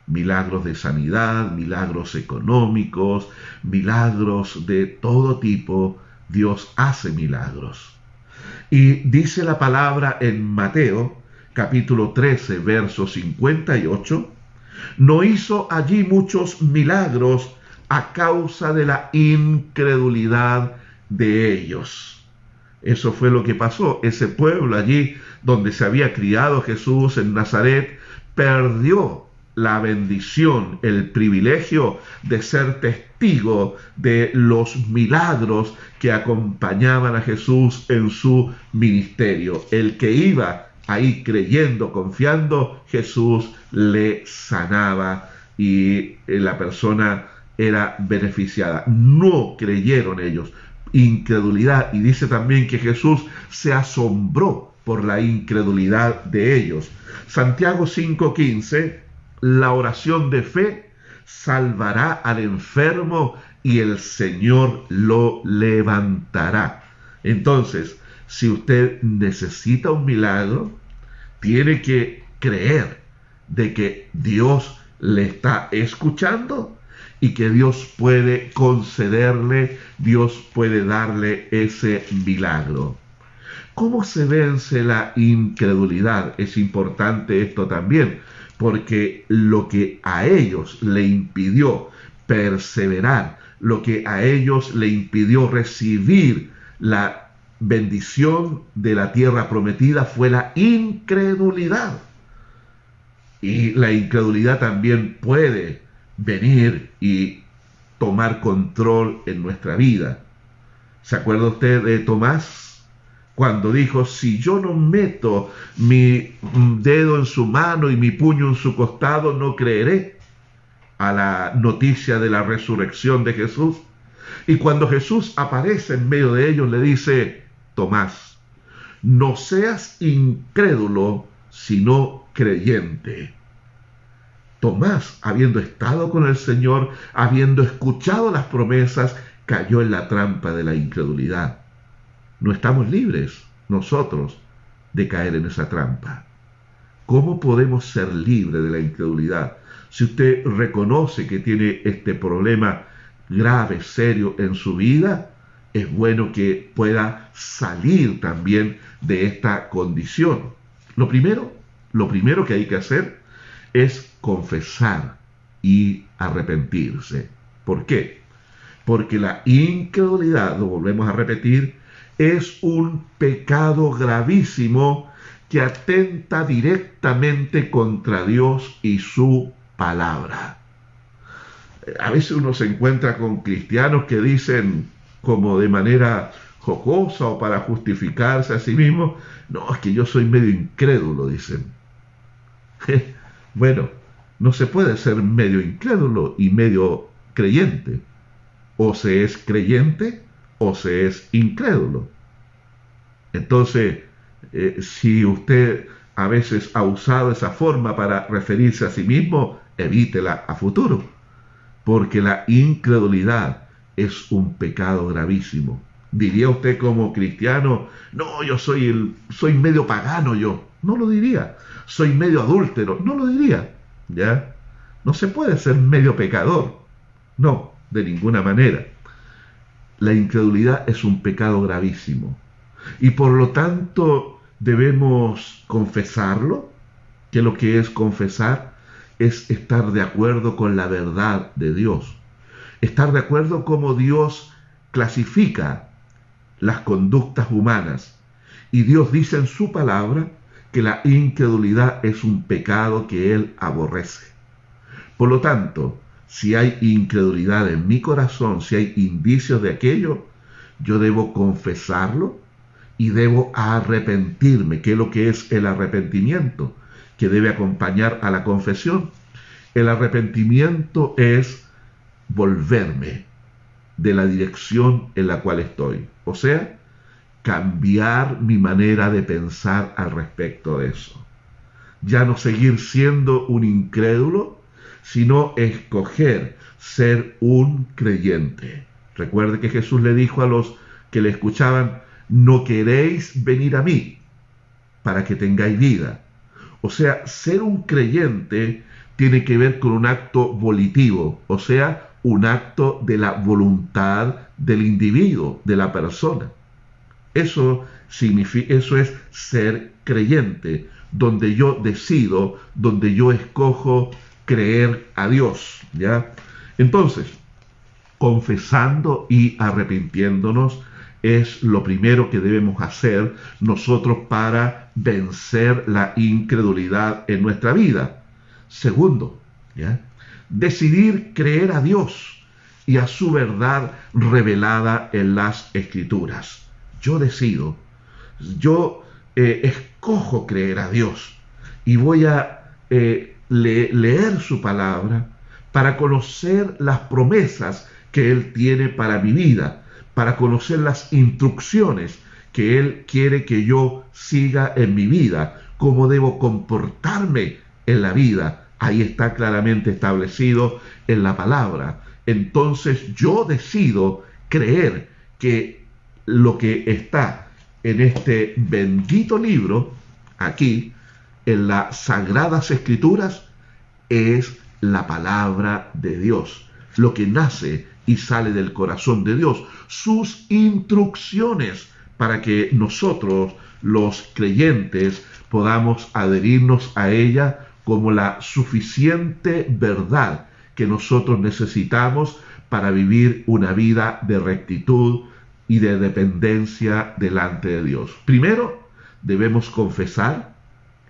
Milagros de sanidad, milagros económicos, milagros de todo tipo. Dios hace milagros. Y dice la palabra en Mateo capítulo 13, verso 58, no hizo allí muchos milagros a causa de la incredulidad de ellos. Eso fue lo que pasó. Ese pueblo allí donde se había criado Jesús en Nazaret perdió la bendición, el privilegio de ser testigo de los milagros que acompañaban a Jesús en su ministerio. El que iba ahí creyendo, confiando, Jesús le sanaba y la persona era beneficiada. No creyeron ellos. Incredulidad. Y dice también que Jesús se asombró por la incredulidad de ellos. Santiago 5:15, la oración de fe salvará al enfermo y el Señor lo levantará. Entonces, si usted necesita un milagro, tiene que creer de que Dios le está escuchando y que Dios puede concederle, Dios puede darle ese milagro. ¿Cómo se vence la incredulidad? Es importante esto también, porque lo que a ellos le impidió perseverar, lo que a ellos le impidió recibir la bendición de la tierra prometida fue la incredulidad. Y la incredulidad también puede venir y tomar control en nuestra vida. ¿Se acuerda usted de Tomás? Cuando dijo, si yo no meto mi dedo en su mano y mi puño en su costado, no creeré a la noticia de la resurrección de Jesús. Y cuando Jesús aparece en medio de ellos, le dice, Tomás, no seas incrédulo, sino creyente. Tomás, habiendo estado con el Señor, habiendo escuchado las promesas, cayó en la trampa de la incredulidad. No estamos libres nosotros de caer en esa trampa. ¿Cómo podemos ser libres de la incredulidad? Si usted reconoce que tiene este problema grave, serio en su vida, es bueno que pueda salir también de esta condición. Lo primero, lo primero que hay que hacer es confesar y arrepentirse. ¿Por qué? Porque la incredulidad, lo volvemos a repetir, es un pecado gravísimo que atenta directamente contra Dios y su palabra. A veces uno se encuentra con cristianos que dicen como de manera jocosa o para justificarse a sí mismo, no, es que yo soy medio incrédulo, dicen. bueno, no se puede ser medio incrédulo y medio creyente. O se es creyente o se es incrédulo. Entonces, eh, si usted a veces ha usado esa forma para referirse a sí mismo, evítela a futuro. Porque la incredulidad es un pecado gravísimo. ¿Diría usted como cristiano, no, yo soy, el, soy medio pagano yo? No lo diría. Soy medio adúltero. No lo diría. ¿Ya? No se puede ser medio pecador. No, de ninguna manera. la incredulidad es un pecado gravísimo y por lo tanto debemos confesarlo, que lo que es confesar es estar de acuerdo con la verdad de Dios, estar de acuerdo cómo Dios clasifica las conductas humanas. Y Dios dice en su palabra que la incredulidad es un pecado que Él aborrece. Por lo tanto, si hay incredulidad en mi corazón, si hay indicios de aquello, yo debo confesarlo y debo arrepentirme, que es lo que es el arrepentimiento, que debe acompañar a la confesión. El arrepentimiento es volverme de la dirección en la cual estoy. O sea, cambiar mi manera de pensar al respecto de eso. Ya no seguir siendo un incrédulo, sino escoger ser un creyente. Recuerde que Jesús le dijo a los que le escuchaban, no queréis venir a mí para que tengáis vida. O sea, ser un creyente tiene que ver con un acto volitivo, o sea, un acto de la voluntad del individuo, de la persona. Eso significa, eso es ser creyente, donde yo decido, donde yo escojo creer a Dios, ¿ya? Entonces, confesando y arrepintiéndonos es lo primero que debemos hacer nosotros para vencer la incredulidad en nuestra vida. Segundo, ¿ya? decidir creer a Dios y a su verdad revelada en las escrituras. Yo decido, yo eh, escojo creer a Dios y voy a eh, leer su palabra para conocer las promesas que Él tiene para mi vida, para conocer las instrucciones que Él quiere que yo siga en mi vida, cómo debo comportarme en la vida. Ahí está claramente establecido en la palabra. Entonces yo decido creer que lo que está en este bendito libro, aquí, en las sagradas escrituras, es la palabra de Dios, lo que nace y sale del corazón de Dios, sus instrucciones para que nosotros, los creyentes, podamos adherirnos a ella como la suficiente verdad que nosotros necesitamos para vivir una vida de rectitud y de dependencia delante de Dios. Primero, debemos confesar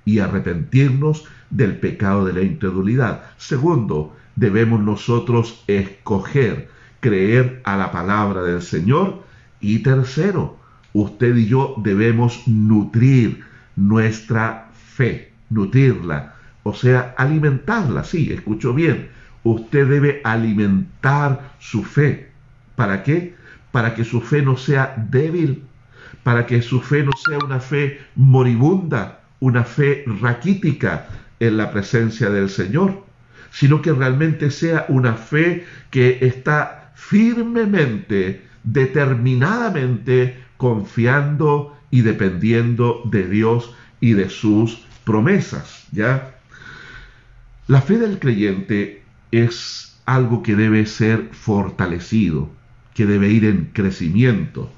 y arrepentirnos del pecado de la incredulidad. Segundo, debemos nosotros escoger creer a la palabra del Señor. Y tercero, usted y yo debemos nutrir nuestra fe, nutrirla, o sea, alimentarla, sí, escucho bien. Usted debe alimentar su fe. ¿Para qué? Para que su fe no sea débil, para que su fe no sea una fe moribunda, una fe raquítica en la presencia del Señor, sino que realmente sea una fe que está firmemente, determinadamente confiando y dependiendo de Dios y de sus promesas, ¿ya? La fe del creyente es algo que debe ser fortalecido, que debe ir en crecimiento.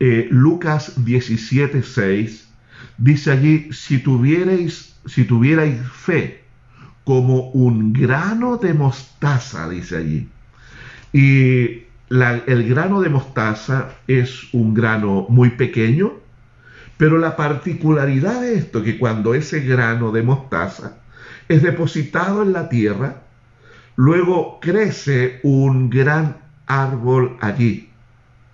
Eh, Lucas 17, 6 dice allí, si tuvierais, si tuvierais fe como un grano de mostaza, dice allí. Y el grano de mostaza es un grano muy pequeño, pero la particularidad de esto, que cuando ese grano de mostaza es depositado en la tierra, luego crece un gran árbol allí,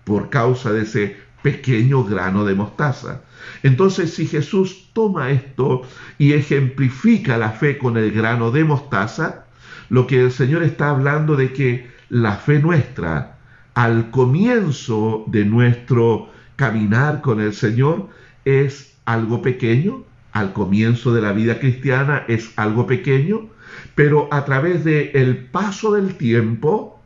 por causa de ese pequeño grano de mostaza. Entonces, si Jesús toma esto y ejemplifica la fe con el grano de mostaza, lo que el Señor está hablando de que la fe nuestra al comienzo de nuestro caminar con el Señor es algo pequeño, al comienzo de la vida cristiana es algo pequeño, pero a través del el paso del tiempo,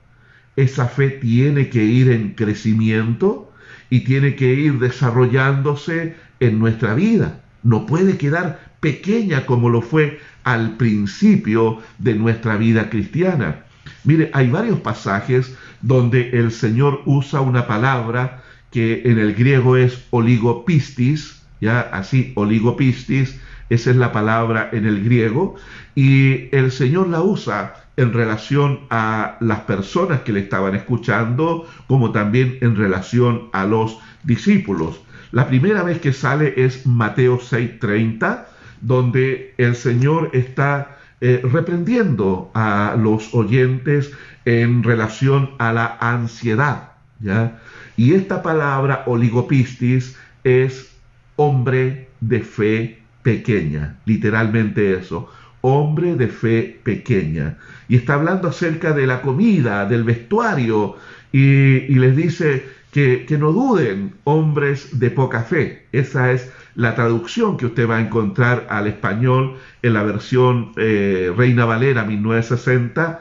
esa fe tiene que ir en crecimiento y tiene que ir desarrollándose en nuestra vida. No puede quedar pequeña como lo fue al principio de nuestra vida cristiana. Mire, hay varios pasajes donde el Señor usa una palabra que en el griego es oligopistis, ya así, oligopistis, esa es la palabra en el griego, y el Señor la usa en relación a las personas que le estaban escuchando, como también en relación a los discípulos. La primera vez que sale es Mateo 6:30, donde el Señor está eh, reprendiendo a los oyentes en relación a la ansiedad. ¿ya? Y esta palabra oligopistis es hombre de fe pequeña, literalmente eso, hombre de fe pequeña. Y está hablando acerca de la comida, del vestuario, y, les dice que, no duden, hombres de poca fe. Esa es la traducción que usted va a encontrar al español en la versión eh, Reina Valera 1960,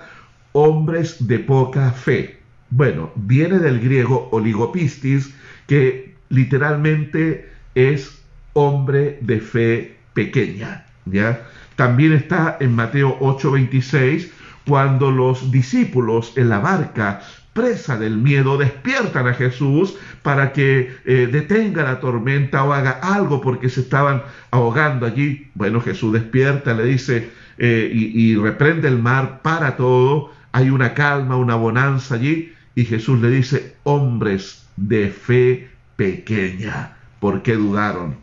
hombres de poca fe. Bueno, viene del griego oligopistis, que literalmente es hombre de fe pequeña, ¿ya? También está en Mateo 8:26, cuando los discípulos en la barca, presa del miedo, despiertan a Jesús para que eh, detenga la tormenta o haga algo porque se estaban ahogando allí. Bueno, Jesús despierta, le dice eh, y, y reprende el mar, para todo, hay una calma, una bonanza allí, y Jesús le dice, hombres de fe pequeña, ¿por qué dudaron?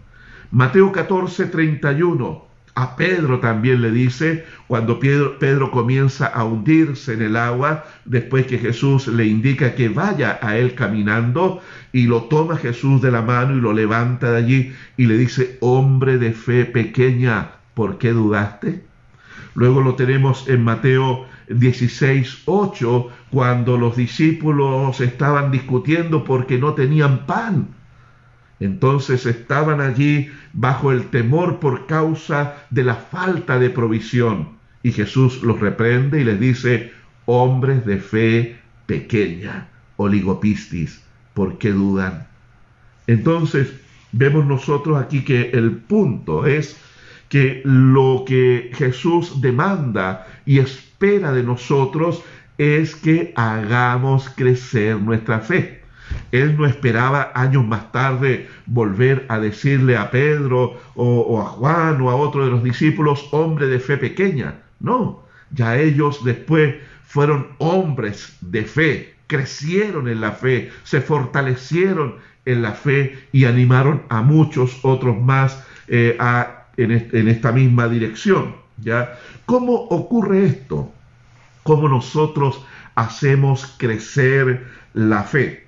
Mateo 14, 31. A Pedro también le dice, cuando Pedro, comienza a hundirse en el agua, después que Jesús le indica que vaya a él caminando, y lo toma Jesús de la mano y lo levanta de allí y le dice, hombre de fe pequeña, ¿por qué dudaste? Luego lo tenemos en Mateo 16, 8, cuando los discípulos estaban discutiendo porque no tenían pan. Entonces estaban allí bajo el temor por causa de la falta de provisión. Y Jesús los reprende y les dice, hombres de fe pequeña, oligopistis, ¿por qué dudan? Entonces vemos nosotros aquí que el punto es que lo que Jesús demanda y espera de nosotros es que hagamos crecer nuestra fe. Él no esperaba años más tarde volver a decirle a Pedro o, a Juan o a otro de los discípulos, hombre de fe pequeña. No, ya ellos después fueron hombres de fe, crecieron en la fe, se fortalecieron en la fe y animaron a muchos otros más eh, en, en, esta misma dirección. ¿ya? ¿Cómo ocurre esto? ¿Cómo nosotros hacemos crecer la fe?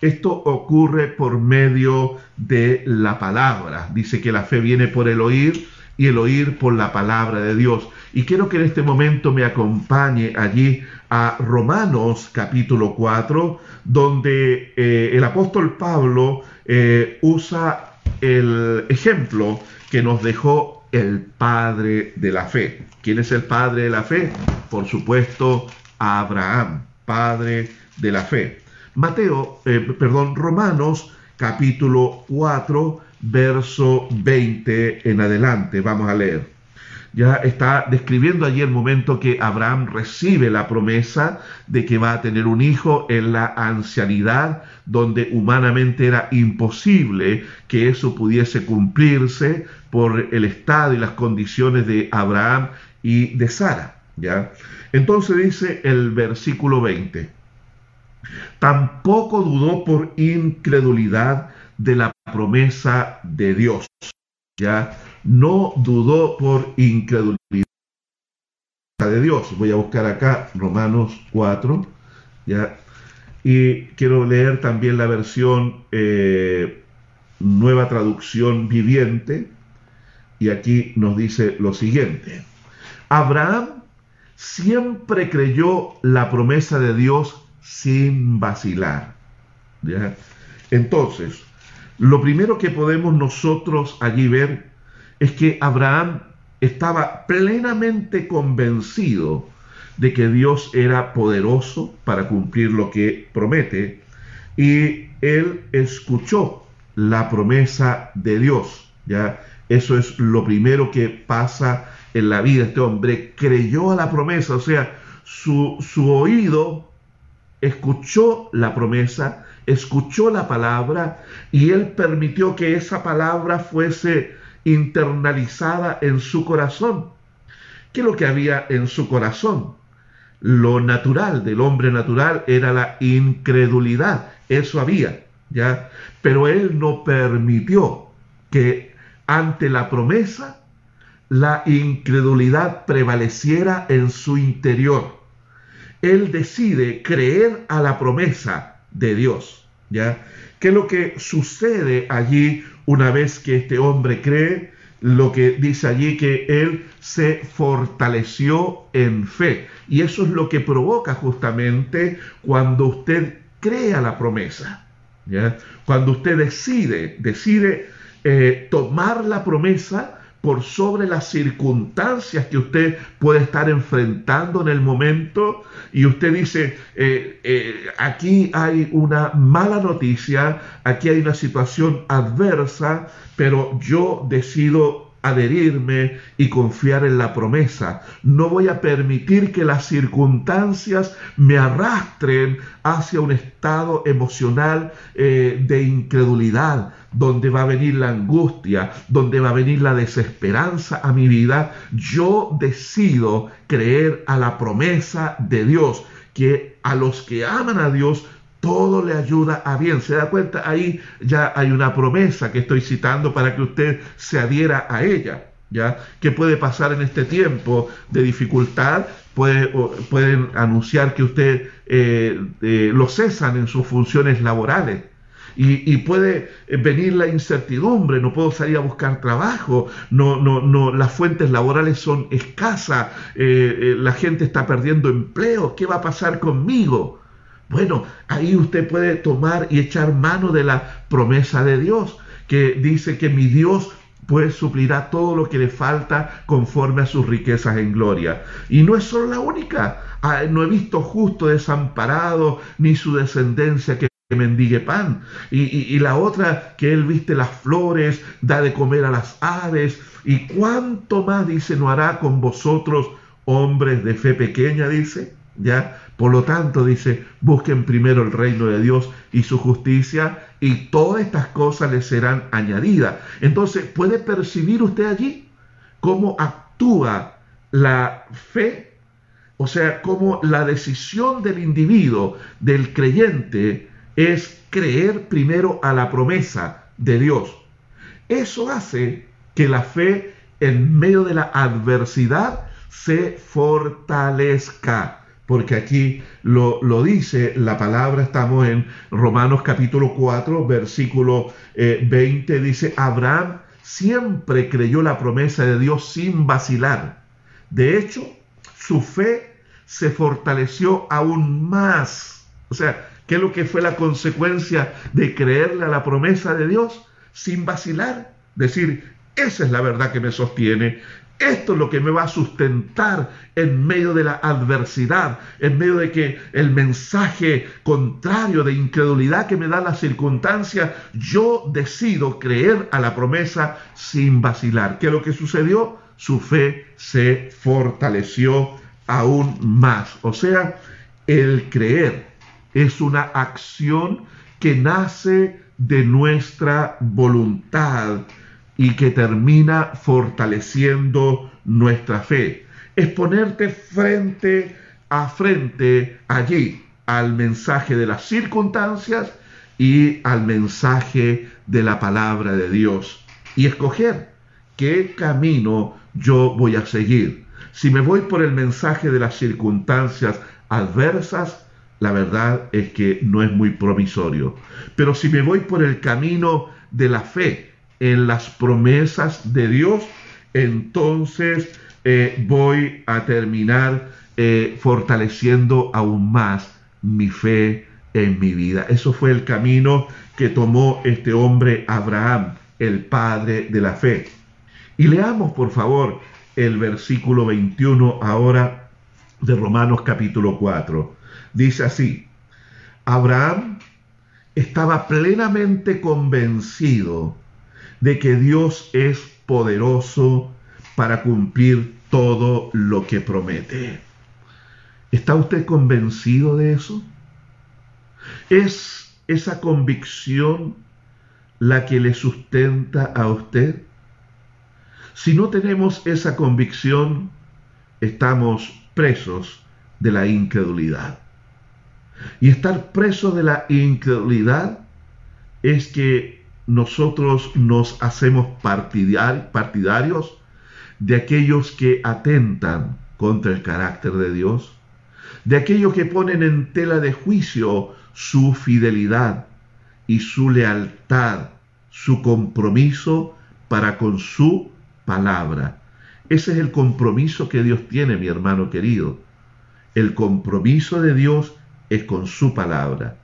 Esto ocurre por medio de la palabra. Dice que la fe viene por el oír y el oír por la palabra de Dios. Y quiero que en este momento me acompañe allí a Romanos capítulo 4, donde eh, el apóstol Pablo eh, usa el ejemplo que nos dejó el padre de la fe. ¿Quién es el padre de la fe? Por supuesto, Abraham, padre de la fe. Mateo, eh, perdón, Romanos capítulo 4, verso 20 en adelante. Vamos a leer. Ya está describiendo allí el momento que Abraham recibe la promesa de que va a tener un hijo en la ancianidad, donde humanamente era imposible que eso pudiese cumplirse por el estado y las condiciones de Abraham y de Sara. ¿ya? Entonces dice el versículo 20. Tampoco dudó por incredulidad de la promesa de Dios. Ya no dudó por incredulidad de Dios. Voy a buscar acá Romanos 4, ya. Y quiero leer también la versión eh, nueva traducción viviente. Y aquí nos dice lo siguiente. Abraham siempre creyó la promesa de Dios sin vacilar. Entonces, lo primero que podemos nosotros allí ver es que Abraham estaba plenamente convencido de que Dios era poderoso para cumplir lo que promete y él escuchó la promesa de Dios. ¿ya? Eso es lo primero que pasa en la vida. Este hombre creyó a la promesa, o sea, su, su oído escuchó la promesa, escuchó la palabra y él permitió que esa palabra fuese internalizada en su corazón. ¿Qué es lo que había en su corazón? Lo natural del hombre natural era la incredulidad, eso había, ¿ya? Pero él no permitió que ante la promesa la incredulidad prevaleciera en su interior. Él decide creer a la promesa de Dios, ¿ya? ¿Qué es lo que sucede allí una vez que este hombre cree? Lo que dice allí que él se fortaleció en fe. Y eso es lo que provoca justamente cuando usted crea la promesa. ¿ya? Cuando usted decide, decide eh, tomar la promesa por sobre las circunstancias que usted puede estar enfrentando en el momento y usted dice, eh, eh, aquí hay una mala noticia, aquí hay una situación adversa, pero yo decido adherirme y confiar en la promesa. No voy a permitir que las circunstancias me arrastren hacia un estado emocional eh, de incredulidad, donde va a venir la angustia, donde va a venir la desesperanza a mi vida. Yo decido creer a la promesa de Dios, que a los que aman a Dios, todo le ayuda a bien. ¿Se da cuenta? Ahí ya hay una promesa que estoy citando para que usted se adhiera a ella. ¿Ya? ¿Qué puede pasar en este tiempo de dificultad? Puede, pueden anunciar que usted eh, eh, lo cesan en sus funciones laborales. Y, puede venir la incertidumbre, no puedo salir a buscar trabajo, no, no, no, las fuentes laborales son escasas, eh, la gente está perdiendo empleo, ¿qué va a pasar conmigo? Bueno, ahí usted puede tomar y echar mano de la promesa de Dios, que dice que mi Dios pues suplirá todo lo que le falta conforme a sus riquezas en gloria. Y no es solo la única. Ah, no he visto justo desamparado ni su descendencia que mendigue pan. Y, y, la otra, que él viste las flores, da de comer a las aves. Y cuánto más, dice, no hará con vosotros, hombres de fe pequeña, dice. ¿Ya? Por lo tanto, dice, busquen primero el reino de Dios y su justicia y todas estas cosas les serán añadidas. Entonces, ¿puede percibir usted allí cómo actúa la fe? O sea, cómo la decisión del individuo, del creyente, es creer primero a la promesa de Dios. Eso hace que la fe en medio de la adversidad se fortalezca porque aquí lo, dice la palabra, estamos en Romanos capítulo 4, versículo 20, eh, dice, Abraham siempre creyó la promesa de Dios sin vacilar. De hecho, su fe se fortaleció aún más. O sea, ¿qué es lo que fue la consecuencia de creerle a la promesa de Dios sin vacilar? Decir, esa es la verdad que me sostiene, esto es lo que me va a sustentar en medio de la adversidad, en medio de que el mensaje contrario de incredulidad que me da la circunstancia, yo decido creer a la promesa sin vacilar. ¿Qué es lo que sucedió? Su fe se fortaleció aún más. O sea, el creer es una acción que nace de nuestra voluntad y que termina fortaleciendo nuestra fe. Es ponerte frente a frente allí al mensaje de las circunstancias y al mensaje de la palabra de Dios y escoger qué camino yo voy a seguir. Si me voy por el mensaje de las circunstancias adversas, la verdad es que no es muy promisorio. Pero si me voy por el camino de la fe, en las promesas de Dios, entonces eh, voy a terminar eh, fortaleciendo aún más mi fe en mi vida. Eso fue el camino que tomó este hombre Abraham, el padre de la fe. Y leamos, por favor, el versículo 21 ahora de Romanos capítulo 4. Dice así, Abraham estaba plenamente convencido de que Dios es poderoso para cumplir todo lo que promete. ¿Está usted convencido de eso? ¿Es esa convicción la que le sustenta a usted? Si no tenemos esa convicción, estamos presos de la incredulidad. Y estar presos de la incredulidad es que nosotros nos hacemos partidarios de aquellos que atentan contra el carácter de Dios, de aquellos que ponen en tela de juicio su fidelidad y su lealtad, su compromiso para con su palabra. Ese es el compromiso que Dios tiene, mi hermano querido. El compromiso de Dios es con su palabra.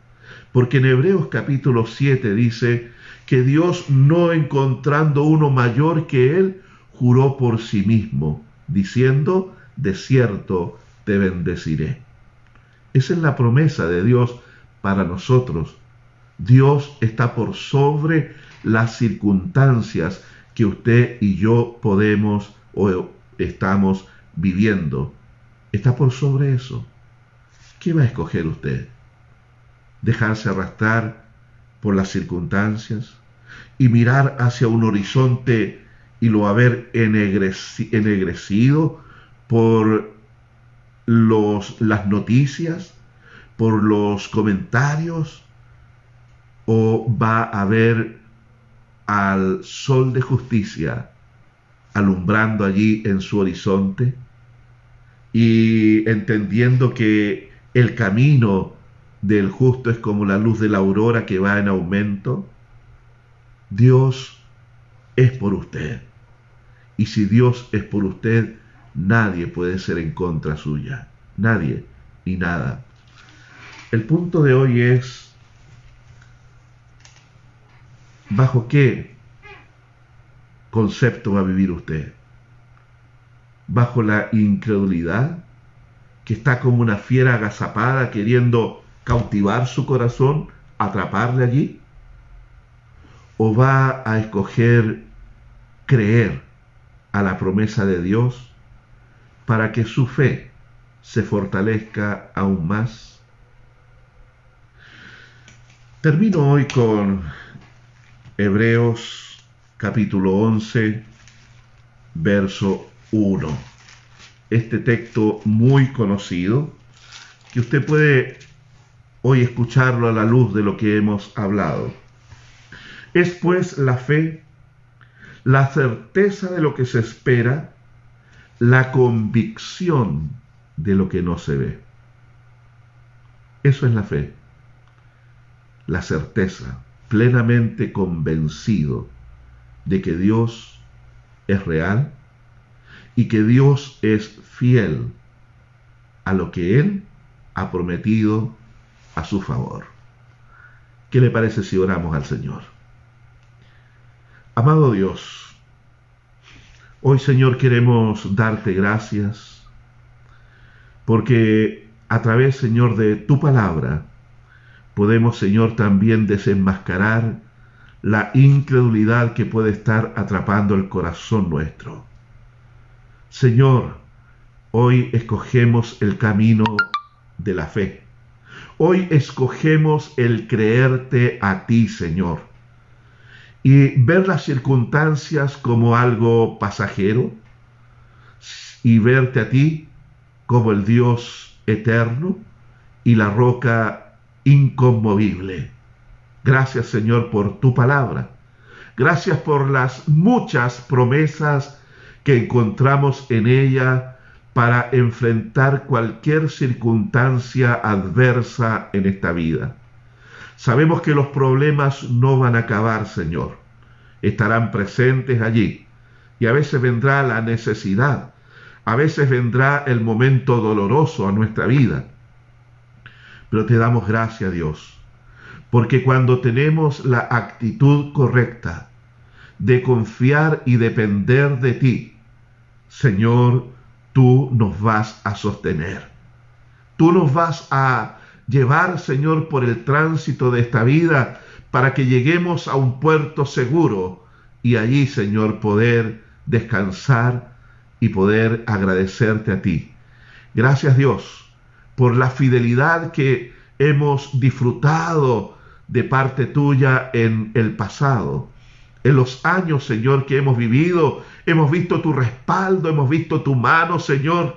Porque en Hebreos capítulo 7 dice que Dios no encontrando uno mayor que él, juró por sí mismo, diciendo, de cierto te bendeciré. Esa es la promesa de Dios para nosotros. Dios está por sobre las circunstancias que usted y yo podemos o estamos viviendo. Está por sobre eso. ¿Qué va a escoger usted? ¿Dejarse arrastrar por las circunstancias y mirar hacia un horizonte y lo haber ennegrecido por los, las noticias, por los comentarios, o va a ver al sol de justicia alumbrando allí en su horizonte y entendiendo que el camino del justo es como la luz de la aurora que va en aumento, Dios es por usted. Y si Dios es por usted, nadie puede ser en contra suya. Nadie y nada. El punto de hoy es, ¿bajo qué concepto va a vivir usted? ¿Bajo la incredulidad? que está como una fiera agazapada queriendo cautivar su corazón, atraparle allí? ¿O va a escoger creer a la promesa de Dios para que su fe se fortalezca aún más? Termino hoy con Hebreos capítulo 11, verso 1. Este texto muy conocido, que usted puede hoy escucharlo a la luz de lo que hemos hablado. Es pues la fe la certeza de lo que se espera, la convicción de lo que no se ve. Eso es la fe, la certeza, plenamente convencido de que Dios es real y que Dios es fiel a lo que Él ha prometido a su favor. ¿Qué le parece si oramos al Señor? Amado Dios, hoy Señor queremos darte gracias porque a través Señor de tu palabra podemos Señor también desenmascarar la incredulidad que puede estar atrapando el corazón nuestro. Señor, hoy escogemos el camino de la fe. Hoy escogemos el creerte a ti, Señor y ver las circunstancias como algo pasajero y verte a ti como el Dios eterno y la roca inconmovible. Gracias Señor por tu palabra. Gracias por las muchas promesas que encontramos en ella para enfrentar cualquier circunstancia adversa en esta vida. Sabemos que los problemas no van a acabar, Señor. Estarán presentes allí. Y a veces vendrá la necesidad. A veces vendrá el momento doloroso a nuestra vida. Pero te damos gracias, Dios. Porque cuando tenemos la actitud correcta de confiar y depender de ti, Señor, tú nos vas a sostener. Tú nos vas a llevar, Señor, por el tránsito de esta vida para que lleguemos a un puerto seguro y allí, Señor, poder descansar y poder agradecerte a ti. Gracias Dios, por la fidelidad que hemos disfrutado de parte tuya en el pasado. En los años, Señor, que hemos vivido, hemos visto tu respaldo, hemos visto tu mano, Señor.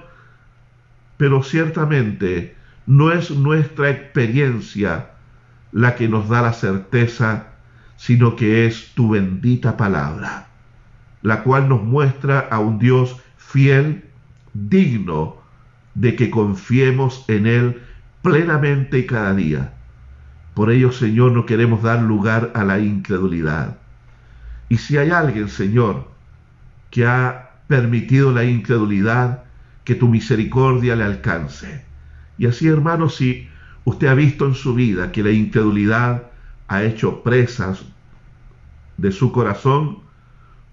Pero ciertamente no es nuestra experiencia la que nos da la certeza, sino que es tu bendita palabra, la cual nos muestra a un Dios fiel, digno de que confiemos en Él plenamente y cada día. Por ello, Señor, no queremos dar lugar a la incredulidad. Y si hay alguien, Señor, que ha permitido la incredulidad, que tu misericordia le alcance. Y así, hermanos, si usted ha visto en su vida que la incredulidad ha hecho presas de su corazón,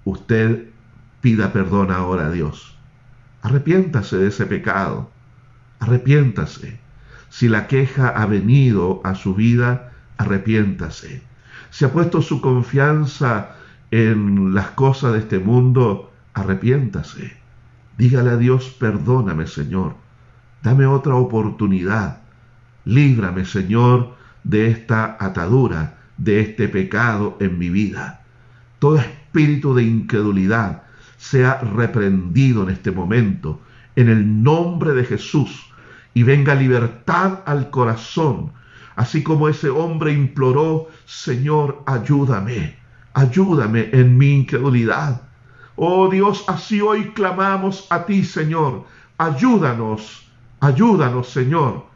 usted pida perdón ahora a Dios. Arrepiéntase de ese pecado. Arrepiéntase. Si la queja ha venido a su vida, arrepiéntase. Si ha puesto su confianza en las cosas de este mundo, arrepiéntase. Dígale a Dios, perdóname Señor, dame otra oportunidad. Líbrame Señor de esta atadura, de este pecado en mi vida. Todo espíritu de incredulidad, sea reprendido en este momento, en el nombre de Jesús, y venga libertad al corazón, así como ese hombre imploró, Señor, ayúdame, ayúdame en mi incredulidad. Oh Dios, así hoy clamamos a ti, Señor, ayúdanos, ayúdanos, Señor,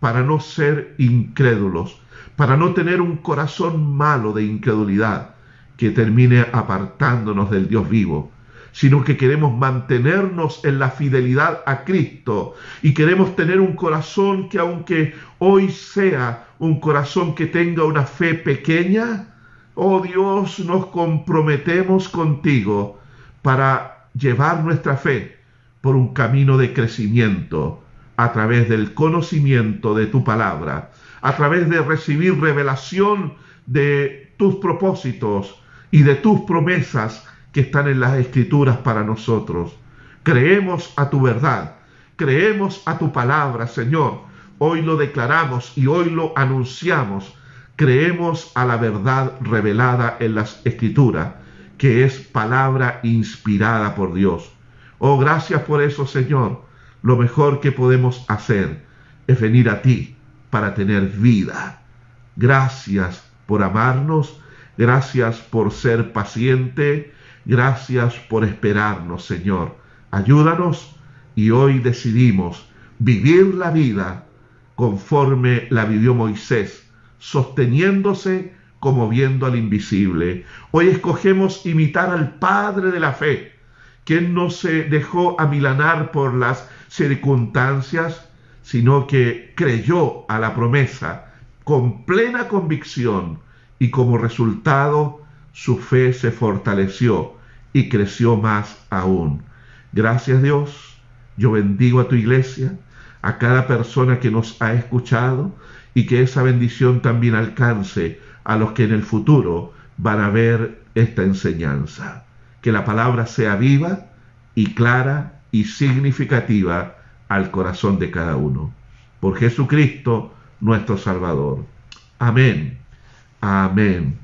para no ser incrédulos, para no tener un corazón malo de incredulidad que termine apartándonos del Dios vivo sino que queremos mantenernos en la fidelidad a Cristo y queremos tener un corazón que aunque hoy sea un corazón que tenga una fe pequeña, oh Dios, nos comprometemos contigo para llevar nuestra fe por un camino de crecimiento a través del conocimiento de tu palabra, a través de recibir revelación de tus propósitos y de tus promesas que están en las escrituras para nosotros. Creemos a tu verdad, creemos a tu palabra, Señor. Hoy lo declaramos y hoy lo anunciamos. Creemos a la verdad revelada en las escrituras, que es palabra inspirada por Dios. Oh, gracias por eso, Señor. Lo mejor que podemos hacer es venir a ti para tener vida. Gracias por amarnos, gracias por ser paciente, Gracias por esperarnos, Señor. Ayúdanos y hoy decidimos vivir la vida conforme la vivió Moisés, sosteniéndose como viendo al invisible. Hoy escogemos imitar al Padre de la fe, quien no se dejó amilanar por las circunstancias, sino que creyó a la promesa con plena convicción y como resultado su fe se fortaleció y creció más aún. Gracias Dios, yo bendigo a tu iglesia, a cada persona que nos ha escuchado y que esa bendición también alcance a los que en el futuro van a ver esta enseñanza. Que la palabra sea viva y clara y significativa al corazón de cada uno. Por Jesucristo nuestro Salvador. Amén. Amén.